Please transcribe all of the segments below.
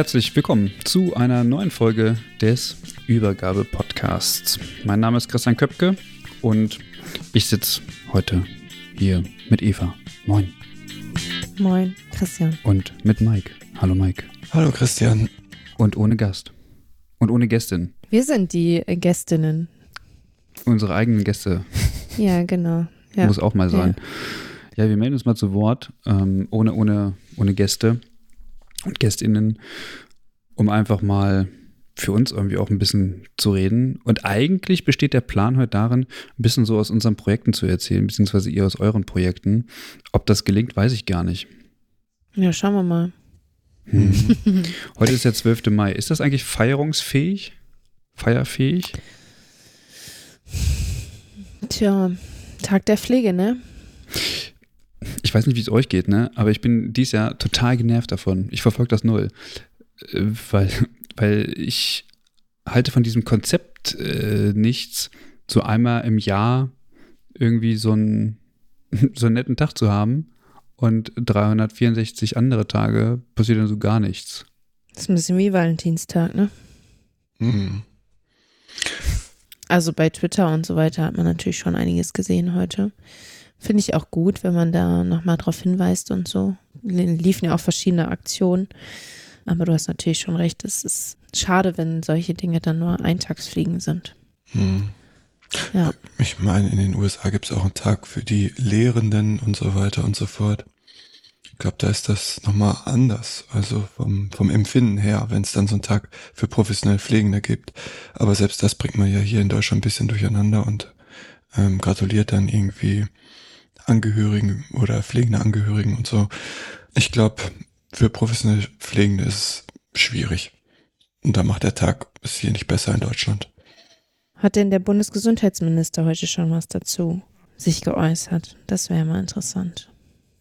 Herzlich willkommen zu einer neuen Folge des Übergabe-Podcasts. Mein Name ist Christian Köpke und ich sitze heute hier mit Eva. Moin. Moin, Christian. Und mit Mike. Hallo Mike. Hallo Christian. Und ohne Gast. Und ohne Gästin. Wir sind die Gästinnen. Unsere eigenen Gäste. Ja, genau. Ja. Muss auch mal sein. Ja. ja, wir melden uns mal zu Wort, ähm, ohne, ohne, ohne Gäste und Gästinnen, um einfach mal für uns irgendwie auch ein bisschen zu reden. Und eigentlich besteht der Plan heute darin, ein bisschen so aus unseren Projekten zu erzählen, beziehungsweise ihr aus euren Projekten. Ob das gelingt, weiß ich gar nicht. Ja, schauen wir mal. Hm. Heute ist der 12. Mai. Ist das eigentlich feierungsfähig? Feierfähig? Tja, Tag der Pflege, ne? Ich weiß nicht, wie es euch geht, ne? Aber ich bin dieses Jahr total genervt davon. Ich verfolge das null. Äh, weil weil ich halte von diesem Konzept äh, nichts, so einmal im Jahr irgendwie so einen, so einen netten Tag zu haben und 364 andere Tage passiert dann so gar nichts. Das ist ein bisschen wie Valentinstag, ne? Mhm. Also bei Twitter und so weiter hat man natürlich schon einiges gesehen heute. Finde ich auch gut, wenn man da nochmal drauf hinweist und so. Liefen ja auch verschiedene Aktionen. Aber du hast natürlich schon recht, es ist schade, wenn solche Dinge dann nur Eintagsfliegen sind. Hm. Ja. Ich meine, in den USA gibt es auch einen Tag für die Lehrenden und so weiter und so fort. Ich glaube, da ist das nochmal anders, also vom, vom Empfinden her, wenn es dann so einen Tag für professionell Pflegende gibt. Aber selbst das bringt man ja hier in Deutschland ein bisschen durcheinander und ähm, gratuliert dann irgendwie Angehörigen oder pflegende Angehörigen und so. Ich glaube, für professionell Pflegende ist es schwierig. Und da macht der Tag es hier nicht besser in Deutschland. Hat denn der Bundesgesundheitsminister heute schon was dazu sich geäußert? Das wäre mal interessant.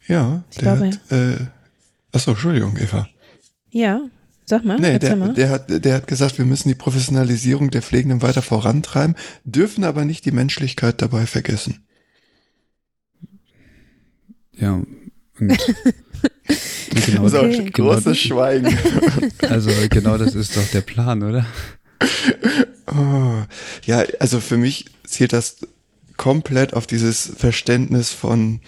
Ja, ich der glaube, hat, äh, achso, Entschuldigung, Eva. Ja, sag mal. Nee, der, mal. Der, hat, der hat gesagt, wir müssen die Professionalisierung der Pflegenden weiter vorantreiben, dürfen aber nicht die Menschlichkeit dabei vergessen. Ja, genau, so ein genau, großes Schweigen. Also genau das ist doch der Plan, oder? Oh, ja, also für mich zielt das komplett auf dieses Verständnis von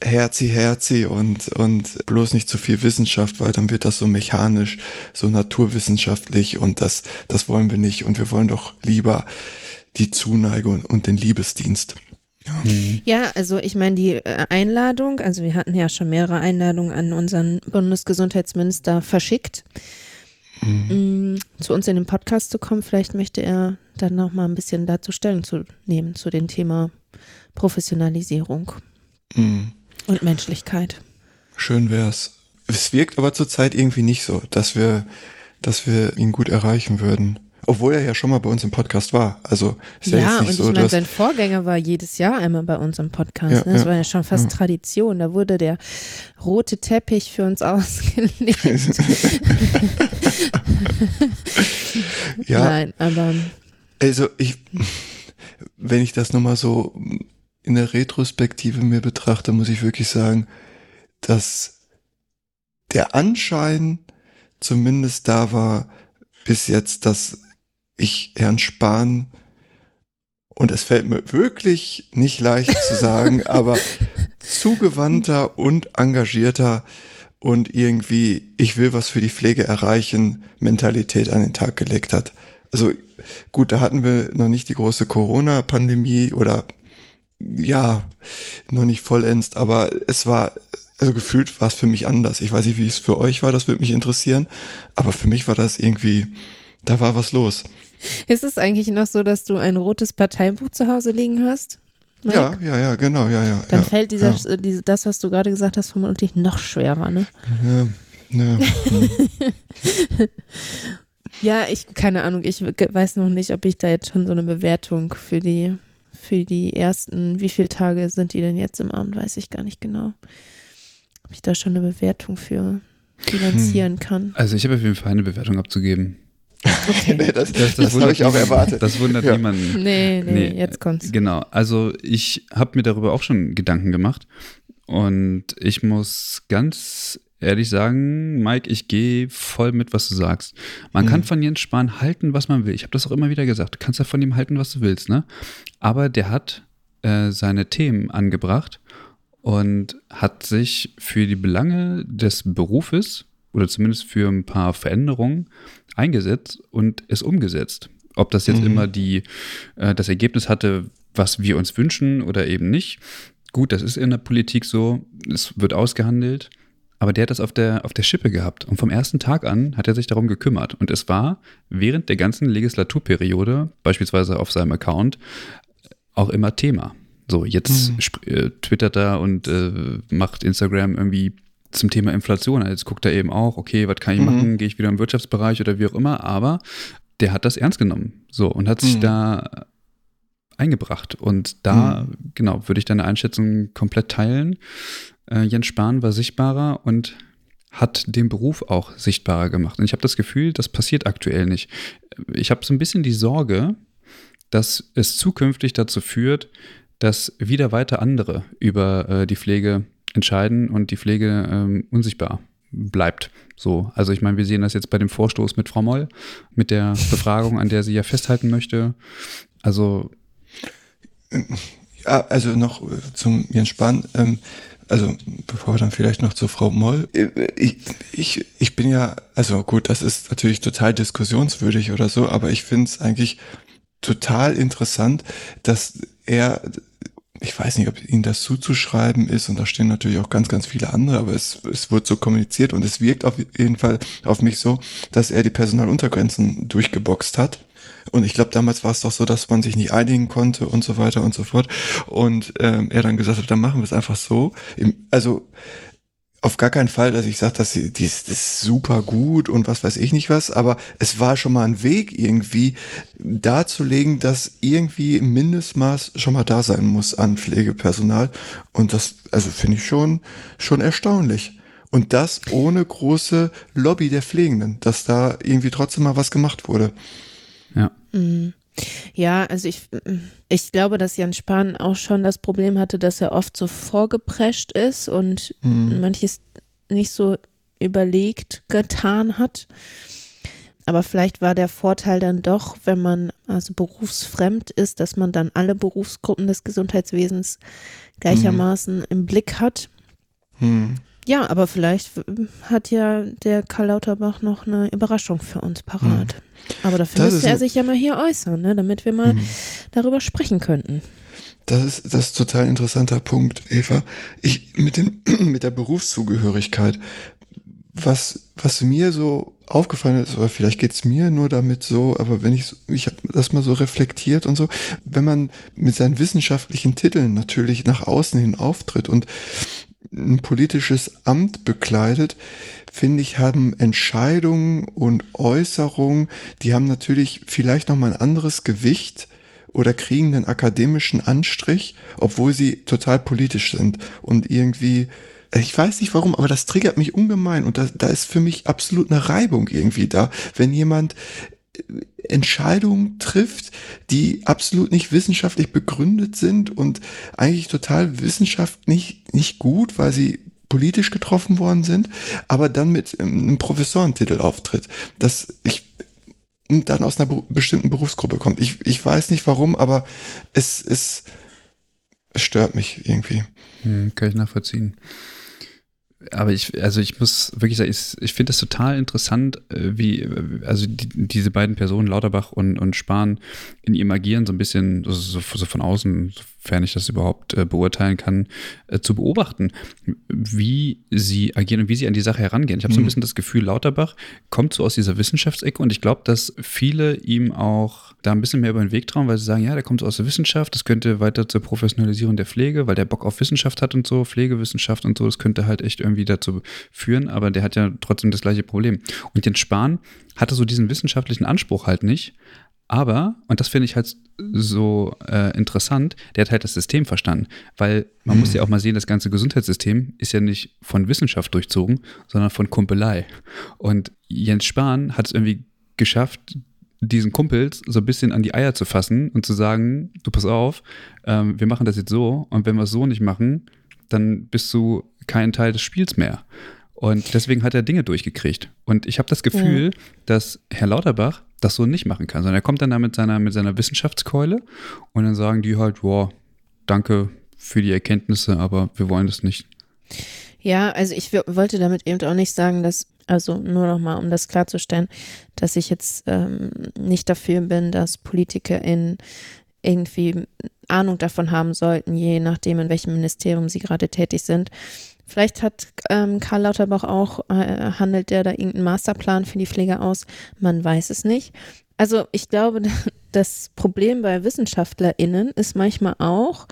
Herzi, Herzi und, und bloß nicht zu viel Wissenschaft, weil dann wird das so mechanisch, so naturwissenschaftlich und das, das wollen wir nicht und wir wollen doch lieber die Zuneigung und den Liebesdienst. Ja, also ich meine, die äh, Einladung, also wir hatten ja schon mehrere Einladungen an unseren Bundesgesundheitsminister verschickt, mhm. Zu uns in den Podcast zu kommen. Vielleicht möchte er dann noch mal ein bisschen dazu Stellung zu nehmen, zu dem Thema Professionalisierung mhm. und Menschlichkeit. Schön wär's. Es wirkt aber zurzeit irgendwie nicht so, dass wir, dass wir ihn gut erreichen würden. Obwohl er ja schon mal bei uns im Podcast war. Also ist ja, ja jetzt nicht und so, ich meine, sein Vorgänger war jedes Jahr einmal bei uns im Podcast. Ja, ne? Das ja, war ja schon fast. Tradition. Da wurde der rote Teppich für uns ausgelegt. ja. Nein, aber. Also ich, wenn ich das nochmal so in der Retrospektive mir betrachte, muss ich wirklich sagen, dass der Anschein zumindest da war, bis jetzt, dass ich Herrn Spahn, und es fällt mir wirklich nicht leicht zu sagen, aber zugewandter und engagierter und irgendwie, ich will was für die Pflege erreichen, Mentalität an den Tag gelegt hat. Also gut, da hatten wir noch nicht die große Corona-Pandemie oder ja, noch nicht vollends, aber es war, also gefühlt war es für mich anders. Ich weiß nicht, wie es für euch war, das würde mich interessieren, aber für mich war das irgendwie, da war was los. Ist es eigentlich noch so, dass du ein rotes Parteibuch zu Hause liegen hast? Mike? Ja, ja, ja, genau, ja, ja. Dann ja, fällt dieser, ja. Äh, diese, das, was du gerade gesagt hast, vermutlich noch schwerer, ne? Ja, ja. ja, ich, keine Ahnung, ich weiß noch nicht, ob ich da jetzt schon so eine Bewertung für die, für die ersten, wie viele Tage sind die denn jetzt im Abend, weiß ich gar nicht genau. Ob ich da schon eine Bewertung für finanzieren hm. kann. Also ich habe auf jeden Fall eine Bewertung abzugeben. Okay. nee, das, das, das, das habe ich auch erwartet. Das wundert ja. niemanden. Nee, nee, nee, jetzt kommt's. Genau, also ich habe mir darüber auch schon Gedanken gemacht und ich muss ganz ehrlich sagen, Mike, ich gehe voll mit, was du sagst. Man mhm. kann von Jens Spahn halten, was man will. Ich habe das auch immer wieder gesagt. Du kannst ja von ihm halten, was du willst, ne? Aber der hat äh, seine Themen angebracht und hat sich für die Belange des Berufes oder zumindest für ein paar Veränderungen eingesetzt und es umgesetzt. Ob das jetzt mhm. immer die, äh, das Ergebnis hatte, was wir uns wünschen oder eben nicht. Gut, das ist in der Politik so, es wird ausgehandelt, aber der hat das auf der, auf der Schippe gehabt. Und vom ersten Tag an hat er sich darum gekümmert. Und es war während der ganzen Legislaturperiode, beispielsweise auf seinem Account, auch immer Thema. So, jetzt mhm. äh, twittert er und äh, macht Instagram irgendwie zum Thema Inflation. Also jetzt guckt er eben auch, okay, was kann ich mhm. machen? Gehe ich wieder im Wirtschaftsbereich oder wie auch immer. Aber der hat das ernst genommen. So und hat sich mhm. da eingebracht. Und da, mhm. genau, würde ich deine Einschätzung komplett teilen. Äh, Jens Spahn war sichtbarer und hat den Beruf auch sichtbarer gemacht. Und ich habe das Gefühl, das passiert aktuell nicht. Ich habe so ein bisschen die Sorge, dass es zukünftig dazu führt, dass wieder weiter andere über äh, die Pflege entscheiden und die Pflege ähm, unsichtbar bleibt. So, also ich meine, wir sehen das jetzt bei dem Vorstoß mit Frau Moll, mit der Befragung, an der sie ja festhalten möchte. Also ja, also noch äh, zum Jens Spahn. Ähm, also bevor wir dann vielleicht noch zu Frau Moll. Äh, ich, ich, ich bin ja, also gut, das ist natürlich total diskussionswürdig oder so, aber ich finde es eigentlich total interessant, dass er ich weiß nicht, ob Ihnen das zuzuschreiben ist, und da stehen natürlich auch ganz, ganz viele andere, aber es, es wird so kommuniziert und es wirkt auf jeden Fall auf mich so, dass er die Personaluntergrenzen durchgeboxt hat. Und ich glaube, damals war es doch so, dass man sich nicht einigen konnte und so weiter und so fort. Und ähm, er dann gesagt hat, dann machen wir es einfach so. Also auf gar keinen Fall, dass ich sage, dass sie, die ist, ist super gut und was weiß ich nicht was, aber es war schon mal ein Weg irgendwie darzulegen, dass irgendwie Mindestmaß schon mal da sein muss an Pflegepersonal und das, also finde ich schon, schon erstaunlich. Und das ohne große Lobby der Pflegenden, dass da irgendwie trotzdem mal was gemacht wurde. Ja. Mhm. Ja, also ich, ich glaube, dass Jan Spahn auch schon das Problem hatte, dass er oft so vorgeprescht ist und mhm. manches nicht so überlegt getan hat. Aber vielleicht war der Vorteil dann doch, wenn man also berufsfremd ist, dass man dann alle Berufsgruppen des Gesundheitswesens gleichermaßen mhm. im Blick hat. Mhm. Ja, aber vielleicht hat ja der Karl Lauterbach noch eine Überraschung für uns parat. Aber dafür das müsste er sich ja mal hier äußern, ne, damit wir mal mhm. darüber sprechen könnten. Das ist, das ist total interessanter Punkt, Eva. Ich, mit dem, mit der Berufszugehörigkeit, was, was mir so aufgefallen ist, oder vielleicht geht's mir nur damit so, aber wenn ich, ich habe das mal so reflektiert und so, wenn man mit seinen wissenschaftlichen Titeln natürlich nach außen hin auftritt und ein politisches Amt bekleidet, finde ich, haben Entscheidungen und Äußerungen, die haben natürlich vielleicht nochmal ein anderes Gewicht oder kriegen einen akademischen Anstrich, obwohl sie total politisch sind. Und irgendwie ich weiß nicht warum, aber das triggert mich ungemein und da, da ist für mich absolut eine Reibung irgendwie da, wenn jemand Entscheidungen trifft, die absolut nicht wissenschaftlich begründet sind und eigentlich total wissenschaftlich nicht gut, weil sie politisch getroffen worden sind, aber dann mit einem Professorentitel auftritt. Das ich dann aus einer bestimmten Berufsgruppe kommt. Ich, ich weiß nicht warum, aber es ist es stört mich irgendwie. Hm, kann ich nachvollziehen aber ich, also ich muss wirklich sagen, ich, ich finde das total interessant, äh, wie, also die, diese beiden Personen, Lauterbach und, und Spahn, in ihrem Agieren so ein bisschen, so, so von außen, sofern ich das überhaupt äh, beurteilen kann, äh, zu beobachten, wie sie agieren und wie sie an die Sache herangehen. Ich habe so ein mhm. bisschen das Gefühl, Lauterbach kommt so aus dieser Wissenschaftsecke und ich glaube, dass viele ihm auch da ein bisschen mehr über den Weg trauen, weil sie sagen, ja, der kommt aus der Wissenschaft, das könnte weiter zur Professionalisierung der Pflege, weil der Bock auf Wissenschaft hat und so, Pflegewissenschaft und so, das könnte halt echt irgendwie dazu führen, aber der hat ja trotzdem das gleiche Problem. Und Jens Spahn hatte so diesen wissenschaftlichen Anspruch halt nicht, aber, und das finde ich halt so äh, interessant, der hat halt das System verstanden. Weil man mhm. muss ja auch mal sehen, das ganze Gesundheitssystem ist ja nicht von Wissenschaft durchzogen, sondern von Kumpelei. Und Jens Spahn hat es irgendwie geschafft, diesen Kumpels so ein bisschen an die Eier zu fassen und zu sagen, du pass auf, ähm, wir machen das jetzt so und wenn wir es so nicht machen, dann bist du kein Teil des Spiels mehr. Und deswegen hat er Dinge durchgekriegt. Und ich habe das Gefühl, ja. dass Herr Lauterbach das so nicht machen kann, sondern er kommt dann da mit seiner, mit seiner Wissenschaftskeule und dann sagen die halt, wow, danke für die Erkenntnisse, aber wir wollen das nicht. Ja, also ich wollte damit eben auch nicht sagen, dass, also nur nochmal, um das klarzustellen, dass ich jetzt ähm, nicht dafür bin, dass PolitikerInnen irgendwie Ahnung davon haben sollten, je nachdem, in welchem Ministerium sie gerade tätig sind. Vielleicht hat ähm, Karl Lauterbach auch, äh, handelt der da irgendeinen Masterplan für die Pflege aus? Man weiß es nicht. Also ich glaube, das Problem bei WissenschaftlerInnen ist manchmal auch,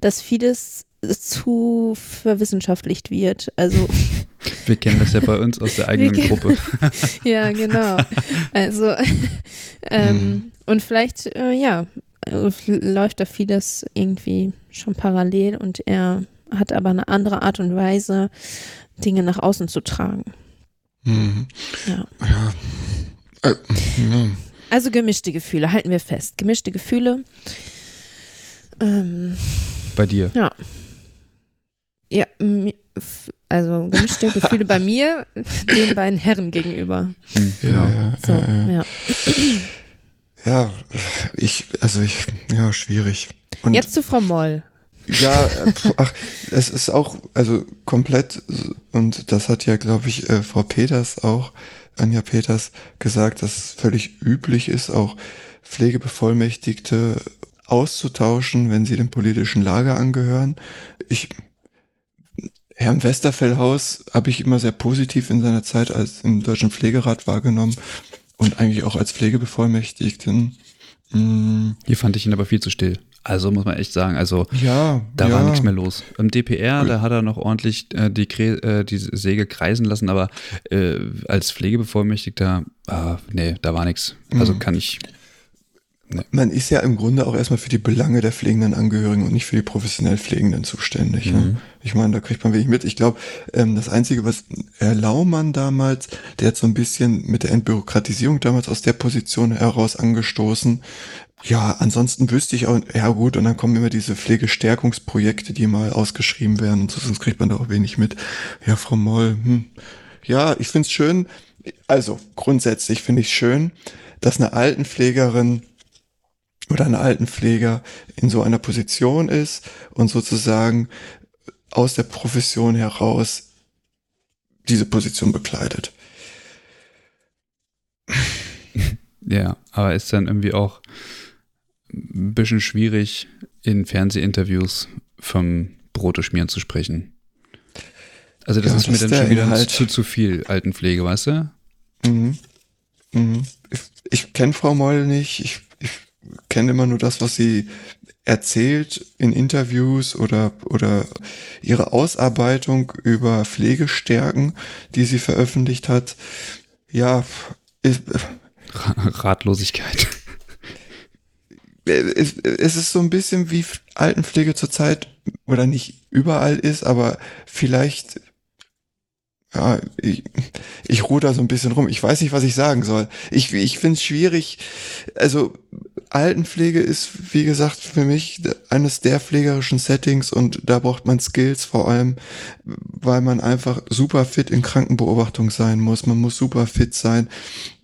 dass vieles zu verwissenschaftlicht wird. Also wir kennen das ja bei uns aus der eigenen Gruppe. ja, genau. Also ähm, hm. und vielleicht äh, ja läuft da vieles irgendwie schon parallel und er hat aber eine andere Art und Weise, Dinge nach außen zu tragen. Mhm. Ja. ja. Äh, ja. Also gemischte Gefühle, halten wir fest. Gemischte Gefühle. Ähm, bei dir? Ja. Ja, also gemischte Gefühle bei mir, den beiden Herren gegenüber. Genau. Ja, so, ja. ja, ich, also ich, ja, schwierig. Und Jetzt zu Frau Moll. Ja, ach, es ist auch, also komplett, und das hat ja, glaube ich, äh, Frau Peters auch, Anja Peters, gesagt, dass es völlig üblich ist, auch Pflegebevollmächtigte auszutauschen, wenn sie dem politischen Lager angehören. Ich, Herrn Westerfellhaus habe ich immer sehr positiv in seiner Zeit als im Deutschen Pflegerat wahrgenommen und eigentlich auch als Pflegebevollmächtigten. Mm. Hier fand ich ihn aber viel zu still. Also muss man echt sagen, also ja, da ja. war nichts mehr los. Im DPR, da hat er noch ordentlich äh, die, äh, die Säge kreisen lassen, aber äh, als Pflegebevollmächtigter, äh, nee, da war nichts. Also mhm. kann ich. Nee. Man ist ja im Grunde auch erstmal für die Belange der pflegenden Angehörigen und nicht für die professionell Pflegenden zuständig. Ne? Mhm. Ne? Ich meine, da kriegt man wenig mit. Ich glaube, ähm, das Einzige, was Herr Laumann damals, der hat so ein bisschen mit der Entbürokratisierung damals aus der Position heraus angestoßen, ja, ansonsten wüsste ich auch, ja gut, und dann kommen immer diese Pflegestärkungsprojekte, die mal ausgeschrieben werden und so, sonst kriegt man da auch wenig mit. Ja, Frau Moll, hm. ja, ich find's schön, also grundsätzlich finde ich schön, dass eine Altenpflegerin oder eine Altenpfleger in so einer Position ist und sozusagen aus der Profession heraus diese Position bekleidet. Ja, aber ist dann irgendwie auch ein bisschen schwierig, in Fernsehinterviews vom Brote schmieren zu sprechen. Also das ja, ist das mir dann schon wieder zu, zu viel Altenpflege, weißt du? Mhm. Mhm. Ich, ich kenne Frau Moll nicht. Ich, ich kenne immer nur das, was sie erzählt in Interviews oder, oder ihre Ausarbeitung über Pflegestärken, die sie veröffentlicht hat. Ja, ist, Ratlosigkeit es, es ist so ein bisschen wie Altenpflege zurzeit oder nicht überall ist, aber vielleicht ja, ich, ich ruhe da so ein bisschen rum. Ich weiß nicht, was ich sagen soll. Ich, ich finde es schwierig. Also Altenpflege ist, wie gesagt, für mich eines der pflegerischen Settings und da braucht man Skills vor allem, weil man einfach super fit in Krankenbeobachtung sein muss. Man muss super fit sein,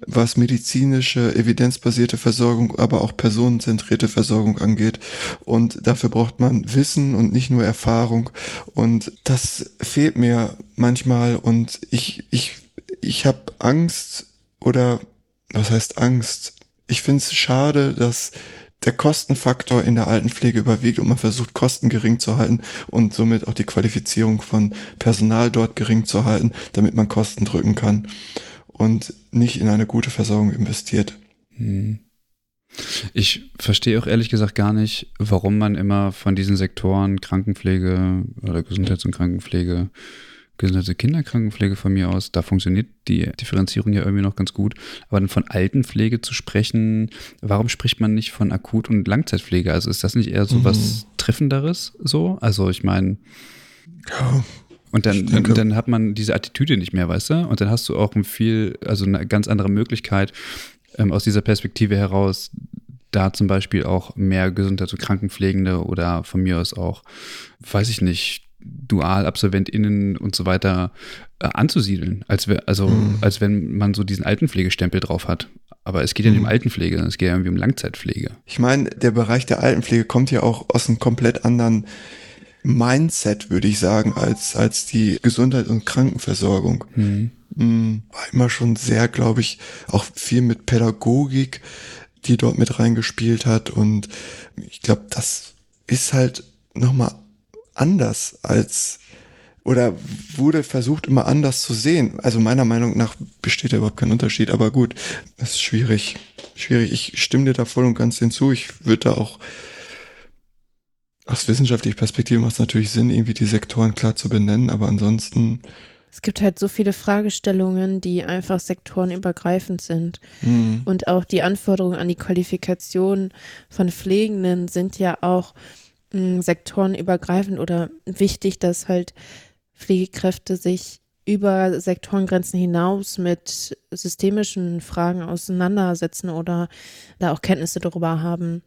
was medizinische, evidenzbasierte Versorgung, aber auch personenzentrierte Versorgung angeht. Und dafür braucht man Wissen und nicht nur Erfahrung. Und das fehlt mir manchmal und ich, ich, ich habe Angst oder was heißt Angst? Ich finde es schade, dass der Kostenfaktor in der Altenpflege überwiegt und man versucht, Kosten gering zu halten und somit auch die Qualifizierung von Personal dort gering zu halten, damit man Kosten drücken kann und nicht in eine gute Versorgung investiert. Hm. Ich verstehe auch ehrlich gesagt gar nicht, warum man immer von diesen Sektoren Krankenpflege oder Gesundheits- und Krankenpflege gesonderte Kinderkrankenpflege von mir aus, da funktioniert die Differenzierung ja irgendwie noch ganz gut. Aber dann von Altenpflege zu sprechen, warum spricht man nicht von Akut- und Langzeitpflege? Also ist das nicht eher so mhm. was Treffenderes so? Also ich meine. Ja. Und dann, und dann hat man diese Attitüde nicht mehr, weißt du? Und dann hast du auch ein viel, also eine ganz andere Möglichkeit, ähm, aus dieser Perspektive heraus, da zum Beispiel auch mehr Gesundheits- und Krankenpflegende oder von mir aus auch, weiß ich nicht, Dualabsolventinnen und so weiter äh, anzusiedeln, als, we, also, mhm. als wenn man so diesen Altenpflegestempel drauf hat. Aber es geht ja nicht um hm. Altenpflege, es geht ja irgendwie um Langzeitpflege. Ich meine, der Bereich der Altenpflege kommt ja auch aus einem komplett anderen Mindset, würde ich sagen, als, als die Gesundheit und Krankenversorgung. Mhm. War immer schon sehr, glaube ich, auch viel mit Pädagogik, die dort mit reingespielt hat. Und ich glaube, das ist halt nochmal anders als oder wurde versucht immer anders zu sehen. Also meiner Meinung nach besteht da überhaupt kein Unterschied, aber gut, das ist schwierig. Schwierig. Ich stimme dir da voll und ganz hinzu. Ich würde da auch aus wissenschaftlicher Perspektive macht es natürlich Sinn, irgendwie die Sektoren klar zu benennen, aber ansonsten. Es gibt halt so viele Fragestellungen, die einfach sektorenübergreifend sind. Mhm. Und auch die Anforderungen an die Qualifikation von Pflegenden sind ja auch sektorenübergreifend oder wichtig, dass halt Pflegekräfte sich über Sektorengrenzen hinaus mit systemischen Fragen auseinandersetzen oder da auch Kenntnisse darüber haben,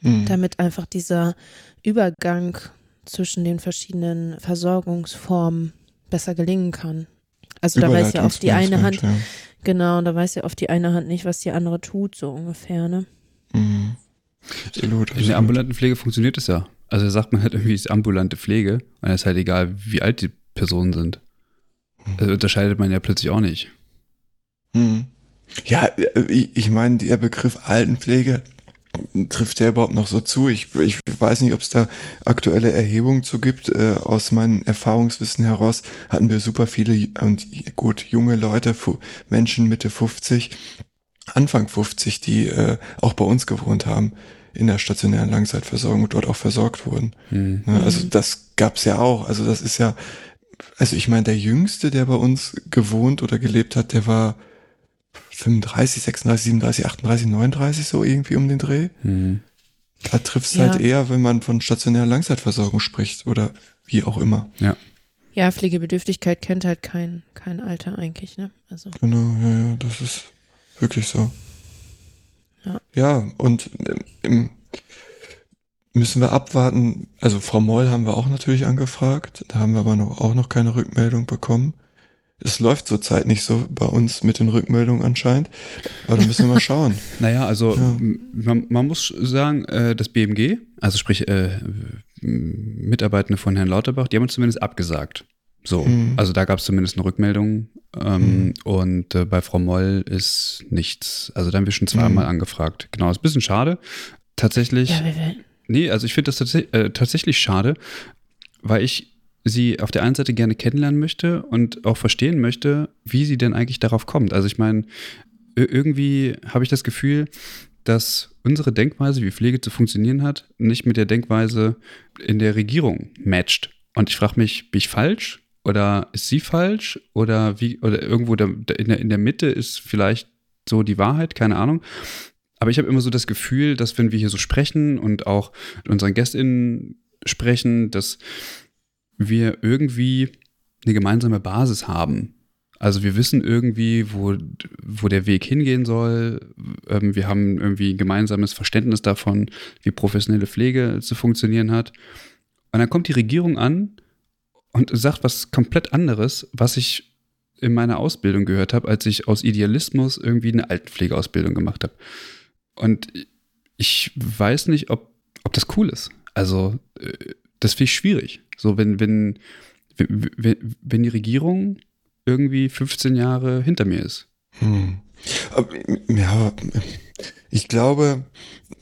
mhm. damit einfach dieser Übergang zwischen den verschiedenen Versorgungsformen besser gelingen kann. Also da weiß ja auf die eine Hand, ja. genau, da weiß ja auf die eine Hand nicht, was die andere tut, so ungefähr, ne? Mhm. Absolut, In der ambulanten Pflege funktioniert es ja. Also sagt man halt irgendwie, es ist ambulante Pflege und es ist halt egal, wie alt die Personen sind. Also unterscheidet man ja plötzlich auch nicht. Hm. Ja, ich meine, der Begriff Altenpflege trifft der überhaupt noch so zu? Ich, ich weiß nicht, ob es da aktuelle Erhebungen zu gibt. Äh, aus meinem Erfahrungswissen heraus hatten wir super viele und gut junge Leute, Menschen Mitte 50, Anfang 50, die äh, auch bei uns gewohnt haben in der stationären Langzeitversorgung und dort auch versorgt wurden. Mhm. Also das gab's ja auch. Also das ist ja, also ich meine, der Jüngste, der bei uns gewohnt oder gelebt hat, der war 35, 36, 37, 38, 39 so irgendwie um den Dreh. Mhm. Da trifft es ja. halt eher, wenn man von stationärer Langzeitversorgung spricht oder wie auch immer. Ja. Ja, Pflegebedürftigkeit kennt halt kein, kein Alter eigentlich, ne? Also. Genau, ja, ja, das ist wirklich so. Ja, ja und ähm, müssen wir abwarten. Also Frau Moll haben wir auch natürlich angefragt. Da haben wir aber noch, auch noch keine Rückmeldung bekommen. Es läuft zurzeit nicht so bei uns mit den Rückmeldungen anscheinend. Aber da müssen wir mal schauen. naja, also ja. man, man, muss sagen, äh, das BMG, also sprich äh, Mitarbeitende von Herrn Lauterbach, die haben uns zumindest abgesagt. So, mhm. also da gab es zumindest eine Rückmeldung. Ähm, mhm. Und äh, bei Frau Moll ist nichts. Also da haben wir schon zweimal mhm. angefragt. Genau, ist ein bisschen schade. Tatsächlich. Ja, nee, also ich finde das tats äh, tatsächlich schade, weil ich sie auf der einen Seite gerne kennenlernen möchte und auch verstehen möchte, wie sie denn eigentlich darauf kommt. Also ich meine, irgendwie habe ich das Gefühl, dass unsere Denkweise, wie Pflege zu funktionieren hat, nicht mit der Denkweise in der Regierung matcht. Und ich frage mich, bin ich falsch? Oder ist sie falsch? Oder wie, oder irgendwo da, in, der, in der Mitte ist vielleicht so die Wahrheit, keine Ahnung. Aber ich habe immer so das Gefühl, dass wenn wir hier so sprechen und auch mit unseren GästInnen sprechen, dass wir irgendwie eine gemeinsame Basis haben. Also wir wissen irgendwie, wo, wo der Weg hingehen soll. Ähm, wir haben irgendwie ein gemeinsames Verständnis davon, wie professionelle Pflege zu funktionieren hat. Und dann kommt die Regierung an und sagt was komplett anderes, was ich in meiner Ausbildung gehört habe, als ich aus Idealismus irgendwie eine Altenpflegeausbildung gemacht habe. Und ich weiß nicht, ob, ob das cool ist. Also, äh, das finde ich schwierig. So, wenn, wenn, wenn, wenn die Regierung irgendwie 15 Jahre hinter mir ist. Hm. Ja, ich glaube,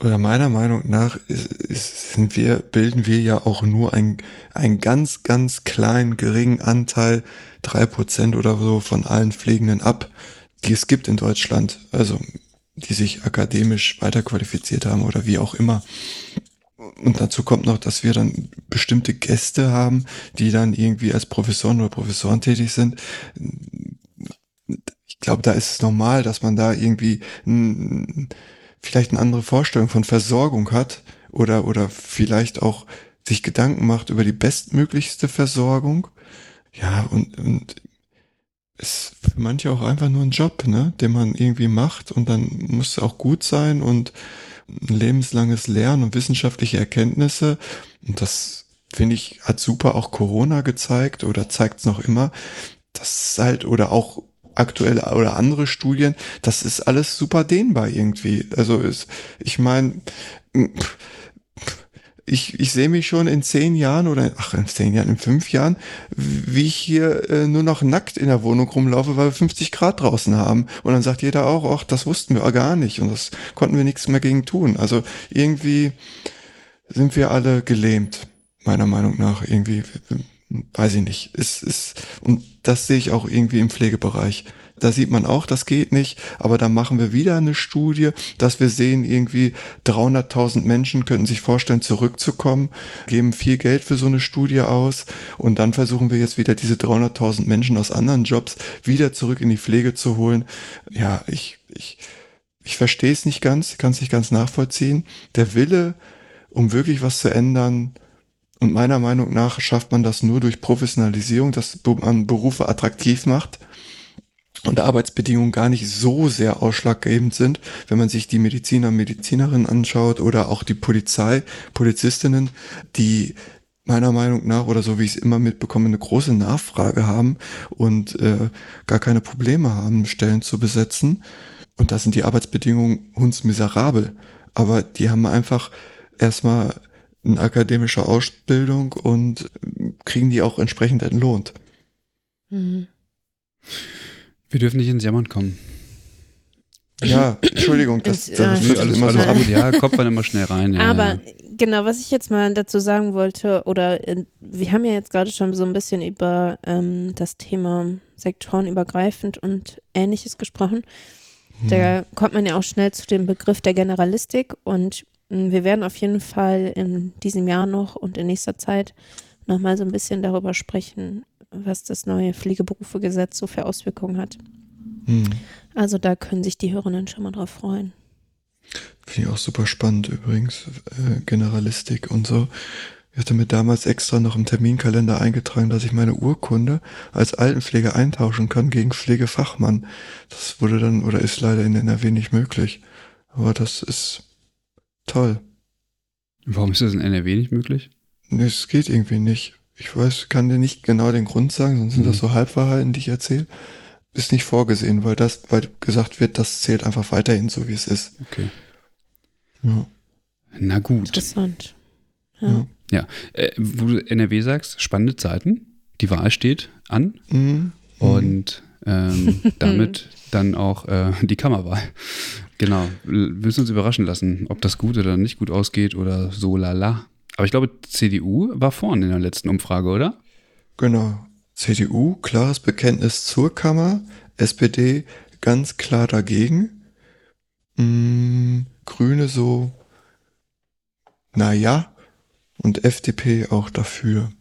oder meiner Meinung nach ist, ist, sind wir, bilden wir ja auch nur ein, einen ganz, ganz kleinen, geringen Anteil, drei Prozent oder so von allen Pflegenden ab, die es gibt in Deutschland. Also, die sich akademisch weiterqualifiziert haben oder wie auch immer. Und dazu kommt noch, dass wir dann bestimmte Gäste haben, die dann irgendwie als Professoren oder Professoren tätig sind. Ich glaube, da ist es normal, dass man da irgendwie ein, vielleicht eine andere Vorstellung von Versorgung hat oder, oder vielleicht auch sich Gedanken macht über die bestmöglichste Versorgung. Ja, und, und ist für manche auch einfach nur ein Job, ne, den man irgendwie macht und dann muss es auch gut sein und ein lebenslanges Lernen und wissenschaftliche Erkenntnisse. Und das finde ich, hat super auch Corona gezeigt oder zeigt es noch immer. Das ist halt, oder auch aktuelle oder andere Studien, das ist alles super dehnbar irgendwie. Also ist, ich meine, ich, ich sehe mich schon in zehn Jahren oder ach in zehn Jahren, in fünf Jahren, wie ich hier äh, nur noch nackt in der Wohnung rumlaufe, weil wir 50 Grad draußen haben. Und dann sagt jeder auch, ach, das wussten wir gar nicht und das konnten wir nichts mehr gegen tun. Also irgendwie sind wir alle gelähmt, meiner Meinung nach. Irgendwie, weiß ich nicht. Es ist, und das sehe ich auch irgendwie im Pflegebereich. Da sieht man auch, das geht nicht, aber da machen wir wieder eine Studie, dass wir sehen, irgendwie 300.000 Menschen könnten sich vorstellen, zurückzukommen, geben viel Geld für so eine Studie aus und dann versuchen wir jetzt wieder diese 300.000 Menschen aus anderen Jobs wieder zurück in die Pflege zu holen. Ja, ich, ich, ich verstehe es nicht ganz, kann es nicht ganz nachvollziehen. Der Wille, um wirklich was zu ändern, und meiner Meinung nach schafft man das nur durch Professionalisierung, dass man Berufe attraktiv macht und Arbeitsbedingungen gar nicht so sehr ausschlaggebend sind, wenn man sich die Mediziner und Medizinerinnen anschaut oder auch die Polizei, Polizistinnen, die meiner Meinung nach oder so wie ich es immer mitbekomme, eine große Nachfrage haben und äh, gar keine Probleme haben, Stellen zu besetzen. Und da sind die Arbeitsbedingungen hundsmiserabel. Aber die haben einfach erstmal eine akademische Ausbildung und kriegen die auch entsprechend entlohnt. Mhm. Wir dürfen nicht ins Jammern kommen. Ja, Entschuldigung, das, das, das ist alles, immer so. Alles, ja, kommt man immer schnell rein. Ja, Aber genau, was ich jetzt mal dazu sagen wollte, oder äh, wir haben ja jetzt gerade schon so ein bisschen über ähm, das Thema sektorenübergreifend und ähnliches gesprochen. Hm. Da kommt man ja auch schnell zu dem Begriff der Generalistik und hm, wir werden auf jeden Fall in diesem Jahr noch und in nächster Zeit nochmal so ein bisschen darüber sprechen, was das neue Pflegeberufegesetz so für Auswirkungen hat. Hm. Also da können sich die Hörerinnen schon mal drauf freuen. Finde ich auch super spannend übrigens, äh, Generalistik und so. Ich hatte mir damals extra noch im Terminkalender eingetragen, dass ich meine Urkunde als Altenpflege eintauschen kann gegen Pflegefachmann. Das wurde dann oder ist leider in NRW nicht möglich. Aber das ist toll. Warum ist das in NRW nicht möglich? Nee, es geht irgendwie nicht ich weiß, kann dir nicht genau den Grund sagen, sonst sind mhm. das so Halbwahrheiten, die ich erzähle. Ist nicht vorgesehen, weil das, weil gesagt wird, das zählt einfach weiterhin so, wie es ist. Okay. Ja. Na gut. Interessant. Ja. Ja, ja. Äh, wo du NRW sagst, spannende Zeiten. Die Wahl steht an. Mhm. Und ähm, damit dann auch äh, die Kammerwahl. Genau. Willst du uns überraschen lassen, ob das gut oder nicht gut ausgeht oder so lala? Aber ich glaube, CDU war vorne in der letzten Umfrage, oder? Genau. CDU, klares Bekenntnis zur Kammer. SPD ganz klar dagegen. Hm, Grüne so, naja. Und FDP auch dafür.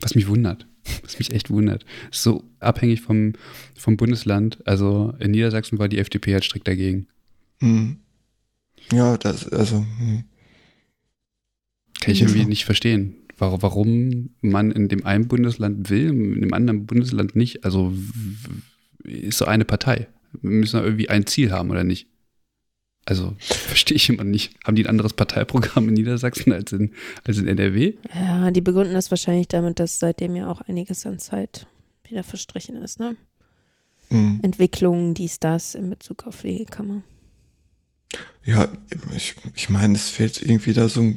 Was mich wundert. Was mich echt wundert. so abhängig vom, vom Bundesland. Also in Niedersachsen war die FDP halt strikt dagegen. Hm. Ja, das, also. Hm. Kann ich irgendwie nicht verstehen, warum man in dem einen Bundesland will, in dem anderen Bundesland nicht. Also ist so eine Partei. Wir müssen irgendwie ein Ziel haben, oder nicht? Also verstehe ich immer nicht. Haben die ein anderes Parteiprogramm in Niedersachsen als in, als in NRW? Ja, die begründen das wahrscheinlich damit, dass seitdem ja auch einiges an Zeit wieder verstrichen ist, ne? Mhm. Entwicklungen, dies, das in Bezug auf Pflegekammer. Ja, ich, ich meine, es fehlt irgendwie da so ein.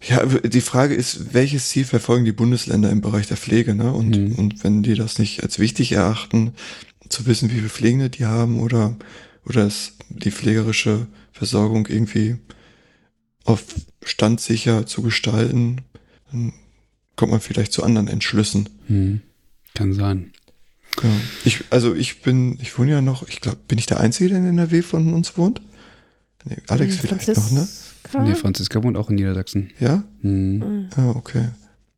Ja, die Frage ist, welches Ziel verfolgen die Bundesländer im Bereich der Pflege, ne? Und, Mhm. und wenn die das nicht als wichtig erachten, zu wissen, wie viele Pflegende die haben oder, oder es die pflegerische Versorgung irgendwie auf Stand sicher zu gestalten, dann kommt man vielleicht zu anderen Entschlüssen. Hm. Kann sein. Ja. Ich, also ich bin, ich wohne ja noch, ich glaube, bin ich der Einzige, der in NRW von uns wohnt? Nee, Alex Hm, vielleicht noch, ne? Franziska? Nee, Franziska wohnt auch in Niedersachsen. Ja? Hm. Ja, okay.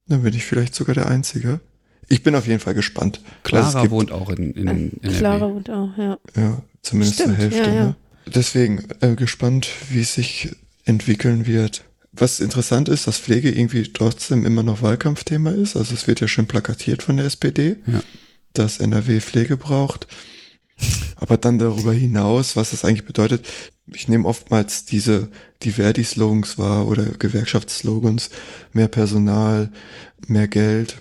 Dann bin ich vielleicht sogar der Einzige. Ich bin auf jeden Fall gespannt. es Clara wohnt auch in, in, in NRW. Clara und auch, ja. Ja, zumindest Stimmt, zur Hälfte. ja, ja. Ne? Deswegen äh, gespannt, wie es sich entwickeln wird. Was interessant ist, dass Pflege irgendwie trotzdem immer noch Wahlkampfthema ist. Also es wird ja schön plakatiert von der SPD, Ja. dass NRW Pflege braucht. Aber dann darüber hinaus, was das eigentlich bedeutet, ich nehme oftmals diese die Verdi-Slogans wahr oder Gewerkschaftsslogans, mehr Personal, mehr Geld.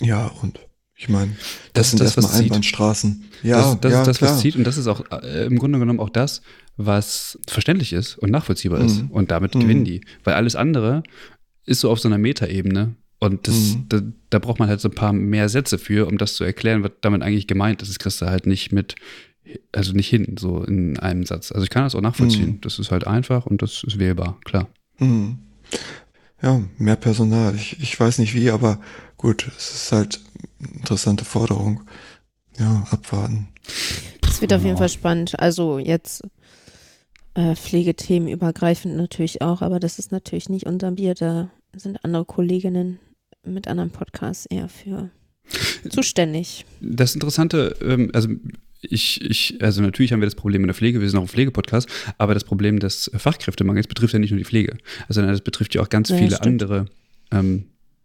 Ja, und ich meine, Das das, ist sind das, erstmal was zieht. Einbahnstraßen. Ja, das das ja, ist das, klar. was zieht und das ist auch äh, im Grunde genommen auch das, was verständlich ist und nachvollziehbar ist. Mhm. Und damit Mhm. gewinnen die. Weil alles andere ist so auf so einer Metaebene. Und das, Mhm. da, da braucht man halt so ein paar mehr Sätze für, um das zu erklären, was damit eigentlich gemeint ist. Das kriegst du halt nicht mit, also nicht hin, so in einem Satz. Also ich kann das auch nachvollziehen. Mhm. Das ist halt einfach und das ist wählbar, klar. Mhm. Ja, mehr Personal. Ich, ich weiß nicht wie, aber gut, es ist halt eine interessante Forderung. Ja, abwarten. Es wird auf jeden. Fall spannend. Also jetzt äh, Pflegethemen übergreifend natürlich auch, aber das ist natürlich nicht unser Bier. Da sind andere Kolleginnen mit anderen Podcasts eher für zuständig. Das Interessante, ähm, also ich, ich, also natürlich haben wir das Problem in der Pflege, wir sind auch ein Pflegepodcast, aber das Problem des Fachkräftemangels betrifft ja nicht nur die Pflege, sondern das betrifft ja auch ganz Ja, viele stimmt. andere ähm,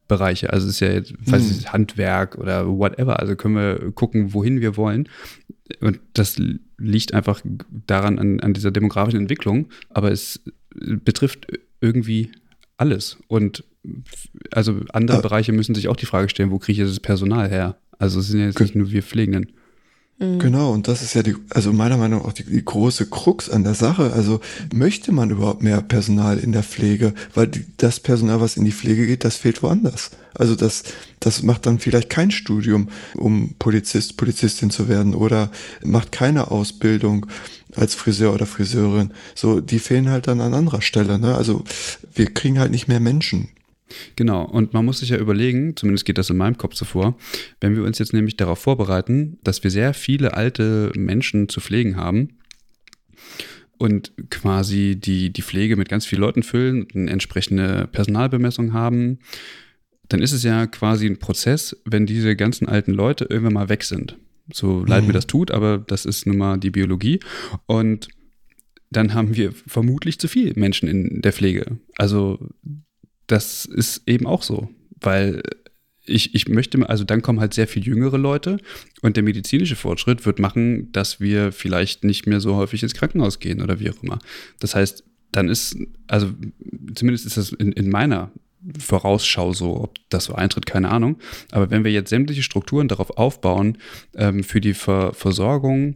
Bereiche. Also es ist ja jetzt, weiß Hm. ich, Handwerk oder whatever. Also können wir gucken, wohin wir wollen. Und das liegt einfach daran, an, an dieser demografischen Entwicklung, aber es betrifft irgendwie alles. Und also andere Ah. Bereiche müssen sich auch die Frage stellen, wo kriege ich das Personal her? Also es sind ja jetzt nicht nur wir Pflegenden. Mhm. Genau, und das ist ja die, also meiner Meinung nach auch die, die große Krux an der Sache. Also möchte man überhaupt mehr Personal in der Pflege? Weil die, das Personal, was in die Pflege geht, das fehlt woanders. Also das, das macht dann vielleicht kein Studium, um Polizist, Polizistin zu werden oder macht keine Ausbildung als Friseur oder Friseurin. So, die fehlen halt dann an anderer Stelle. Ne? Also wir kriegen halt nicht mehr Menschen. Genau, und man muss sich ja überlegen, zumindest geht das in meinem Kopf so vor, wenn wir uns jetzt nämlich darauf vorbereiten, dass wir sehr viele alte Menschen zu pflegen haben und quasi die, die Pflege mit ganz vielen Leuten füllen, eine entsprechende Personalbemessung haben, dann ist es ja quasi ein Prozess, wenn diese ganzen alten Leute irgendwann mal weg sind. So leid mir Mhm. das tut, aber das ist nun mal die Biologie. Und dann haben wir vermutlich zu viel Menschen in der Pflege. Also das ist eben auch so, weil ich, ich möchte, also dann kommen halt sehr viel jüngere Leute und der medizinische Fortschritt wird machen, dass wir vielleicht nicht mehr so häufig ins Krankenhaus gehen oder wie auch immer. Das heißt, dann ist, also zumindest ist das in, in meiner Vorausschau so, ob das so eintritt, keine Ahnung. Aber wenn wir jetzt sämtliche Strukturen darauf aufbauen, ähm, für die Ver Versorgung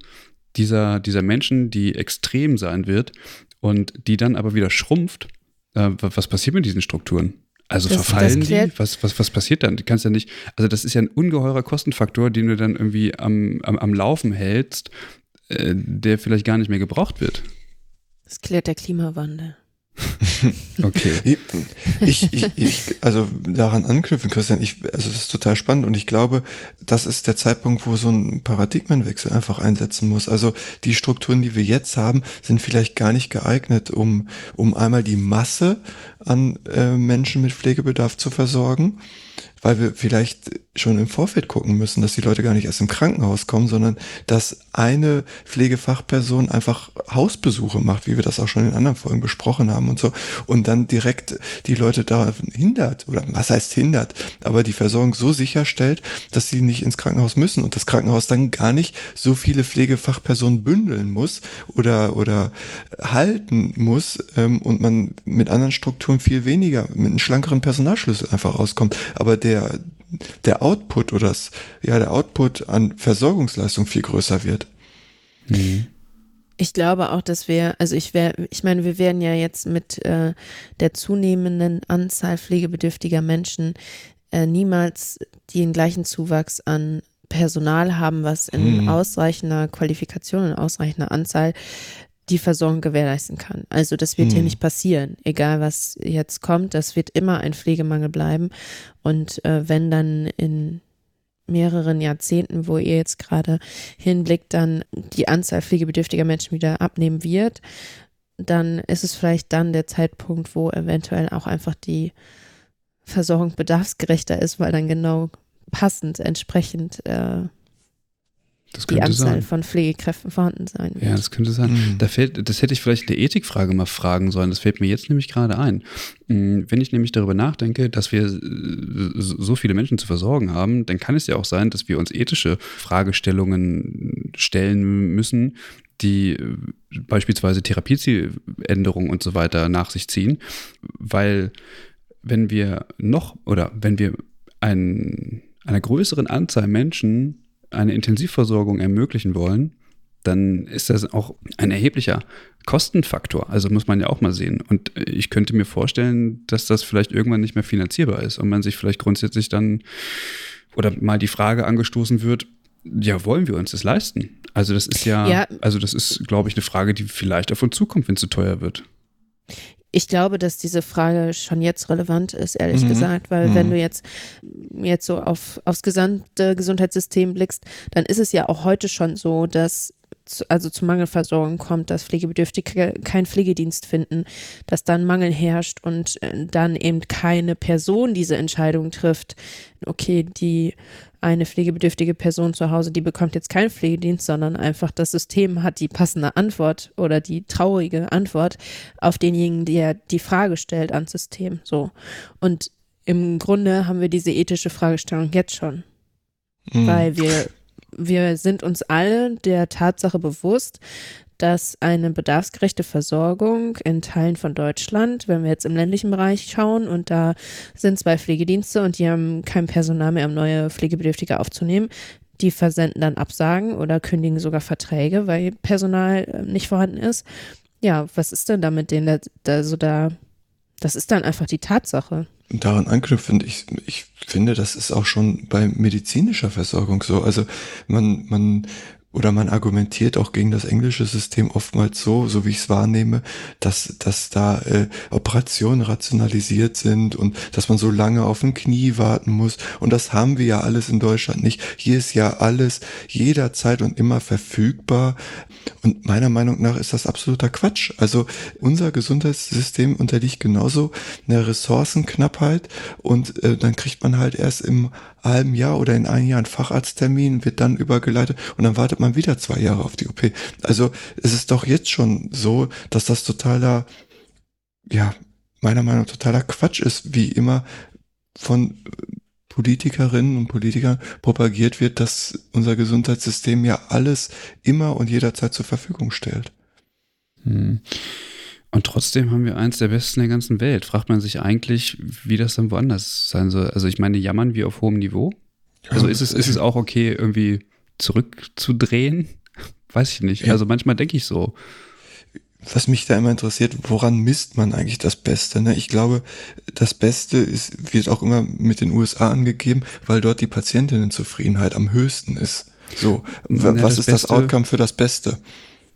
dieser, dieser Menschen, die extrem sein wird und die dann aber wieder schrumpft, äh, wa- was passiert mit diesen Strukturen? Also Das- das verfallen die? klärt- Was, was, was passiert dann? Du kannst ja nicht, also das ist ja ein ungeheurer Kostenfaktor, den du dann irgendwie am, am, am Laufen hältst, äh, der vielleicht gar nicht mehr gebraucht wird. Das klärt der Klimawandel. Okay. Ich, ich, ich, also daran anknüpfen, Christian, ich, also das ist total spannend und ich glaube, das ist der Zeitpunkt, wo so ein Paradigmenwechsel einfach einsetzen muss. Also die Strukturen, die wir jetzt haben, sind vielleicht gar nicht geeignet, um, um einmal die Masse an äh, Menschen mit Pflegebedarf zu versorgen. Weil wir vielleicht schon im Vorfeld gucken müssen, dass die Leute gar nicht erst im Krankenhaus kommen, sondern dass eine Pflegefachperson einfach Hausbesuche macht, wie wir das auch schon in anderen Folgen besprochen haben und so, und dann direkt die Leute da hindert, oder was heißt hindert, aber die Versorgung so sicherstellt, dass sie nicht ins Krankenhaus müssen und das Krankenhaus dann gar nicht so viele Pflegefachpersonen bündeln muss oder, oder halten muss ähm, und man mit anderen Strukturen viel weniger, mit einem schlankeren Personalschlüssel einfach rauskommt. Aber der, der Output oder das, ja, der Output an Versorgungsleistung viel größer wird. Mhm. Ich glaube auch, dass wir, also ich wäre, ich meine, wir werden ja jetzt mit äh, der zunehmenden Anzahl pflegebedürftiger Menschen äh, niemals den gleichen Zuwachs an Personal haben, was in hm. ausreichender Qualifikation, in ausreichender Anzahl die Versorgung gewährleisten kann. Also das wird hm. hier nicht passieren, egal was jetzt kommt, das wird immer ein Pflegemangel bleiben. Und äh, wenn dann in mehreren Jahrzehnten, wo ihr jetzt gerade hinblickt, dann die Anzahl pflegebedürftiger Menschen wieder abnehmen wird, dann ist es vielleicht dann der Zeitpunkt, wo eventuell auch einfach die Versorgung bedarfsgerechter ist, weil dann genau passend entsprechend äh, die Anzahl sein. von Pflegekräften vorhanden sein wird. Ja, das könnte sein. Mhm. Da fällt, das hätte ich vielleicht eine Ethikfrage mal fragen sollen. Das fällt mir jetzt nämlich gerade ein. Mm, wenn ich nämlich darüber nachdenke, dass wir so viele Menschen zu versorgen haben, dann kann es ja auch sein, dass wir uns ethische Fragestellungen stellen müssen, die äh, beispielsweise Therapiezieländerungen und so weiter nach sich ziehen, weil wenn wir noch oder wenn wir ein, einer größeren Anzahl Menschen eine Intensivversorgung ermöglichen wollen, dann ist das auch ein erheblicher Kostenfaktor. Also muss man ja auch mal sehen. Und ich könnte mir vorstellen, dass das vielleicht irgendwann nicht mehr finanzierbar ist und man sich vielleicht grundsätzlich dann oder mal die Frage angestoßen wird, ja, wollen wir uns das leisten? Also das ist ja, ja. also das ist, glaube ich, eine Frage, die vielleicht auf uns zukommt, wenn es zu teuer wird. Ich glaube, dass diese Frage schon jetzt relevant ist, ehrlich mhm. gesagt, weil mhm. wenn du jetzt, jetzt so auf, aufs gesamte Gesundheitssystem blickst, dann ist es ja auch heute schon so, dass also zu Mangelversorgung kommt, dass Pflegebedürftige keinen Pflegedienst finden, dass dann Mangel herrscht und äh, dann eben keine Person diese Entscheidung trifft, okay, die eine pflegebedürftige Person zu Hause, die bekommt jetzt keinen Pflegedienst, sondern einfach das System hat die passende Antwort oder die traurige Antwort auf denjenigen, der die Frage stellt ans System. So. Und im Grunde haben wir diese ethische Fragestellung jetzt schon. Mhm. Weil wir, wir sind uns alle der Tatsache bewusst, dass eine bedarfsgerechte Versorgung in Teilen von Deutschland, wenn wir jetzt im ländlichen Bereich schauen und da sind zwei Pflegedienste und die haben kein Personal mehr, um neue Pflegebedürftige aufzunehmen, die versenden dann Absagen oder kündigen sogar Verträge, weil Personal äh, nicht vorhanden ist. Ja, was ist denn da mit denen? Da, da, so da, das ist dann einfach die Tatsache. Daran anknüpfend, ich, ich finde, das ist auch schon bei medizinischer Versorgung so. Also man, man oder man argumentiert auch gegen das englische System oftmals so, so wie ich es wahrnehme, dass, dass da äh, Operationen rationalisiert sind und dass man so lange auf ein Knie warten muss. Und das haben wir ja alles in Deutschland nicht. Hier ist ja alles jederzeit und immer verfügbar. Und meiner Meinung nach ist das absoluter Quatsch. Also unser Gesundheitssystem unterliegt genauso einer Ressourcenknappheit und äh, dann kriegt man halt erst im halben Jahr oder in einem Jahr einen Facharzttermin, wird dann übergeleitet und dann wartet man wieder zwei Jahre auf die OP. Also es ist doch jetzt schon so, dass das totaler, ja, meiner Meinung nach totaler Quatsch ist, wie immer von Politikerinnen und Politikern propagiert wird, dass unser Gesundheitssystem ja alles immer und jederzeit zur Verfügung stellt. Hm. Und trotzdem haben wir eins der besten der ganzen Welt. Fragt man sich eigentlich, wie das dann woanders sein soll. Also ich meine, jammern wir auf hohem Niveau? Also ist es, ist es auch okay, irgendwie zurückzudrehen? Weiß ich nicht. Ja. Also manchmal denke ich so. Was mich da immer interessiert, woran misst man eigentlich das Beste? Ne? Ich glaube, das Beste ist, wird auch immer mit den USA angegeben, weil dort die Patientinnenzufriedenheit am höchsten ist. So, ja, was ist Beste, das Outcome für das Beste?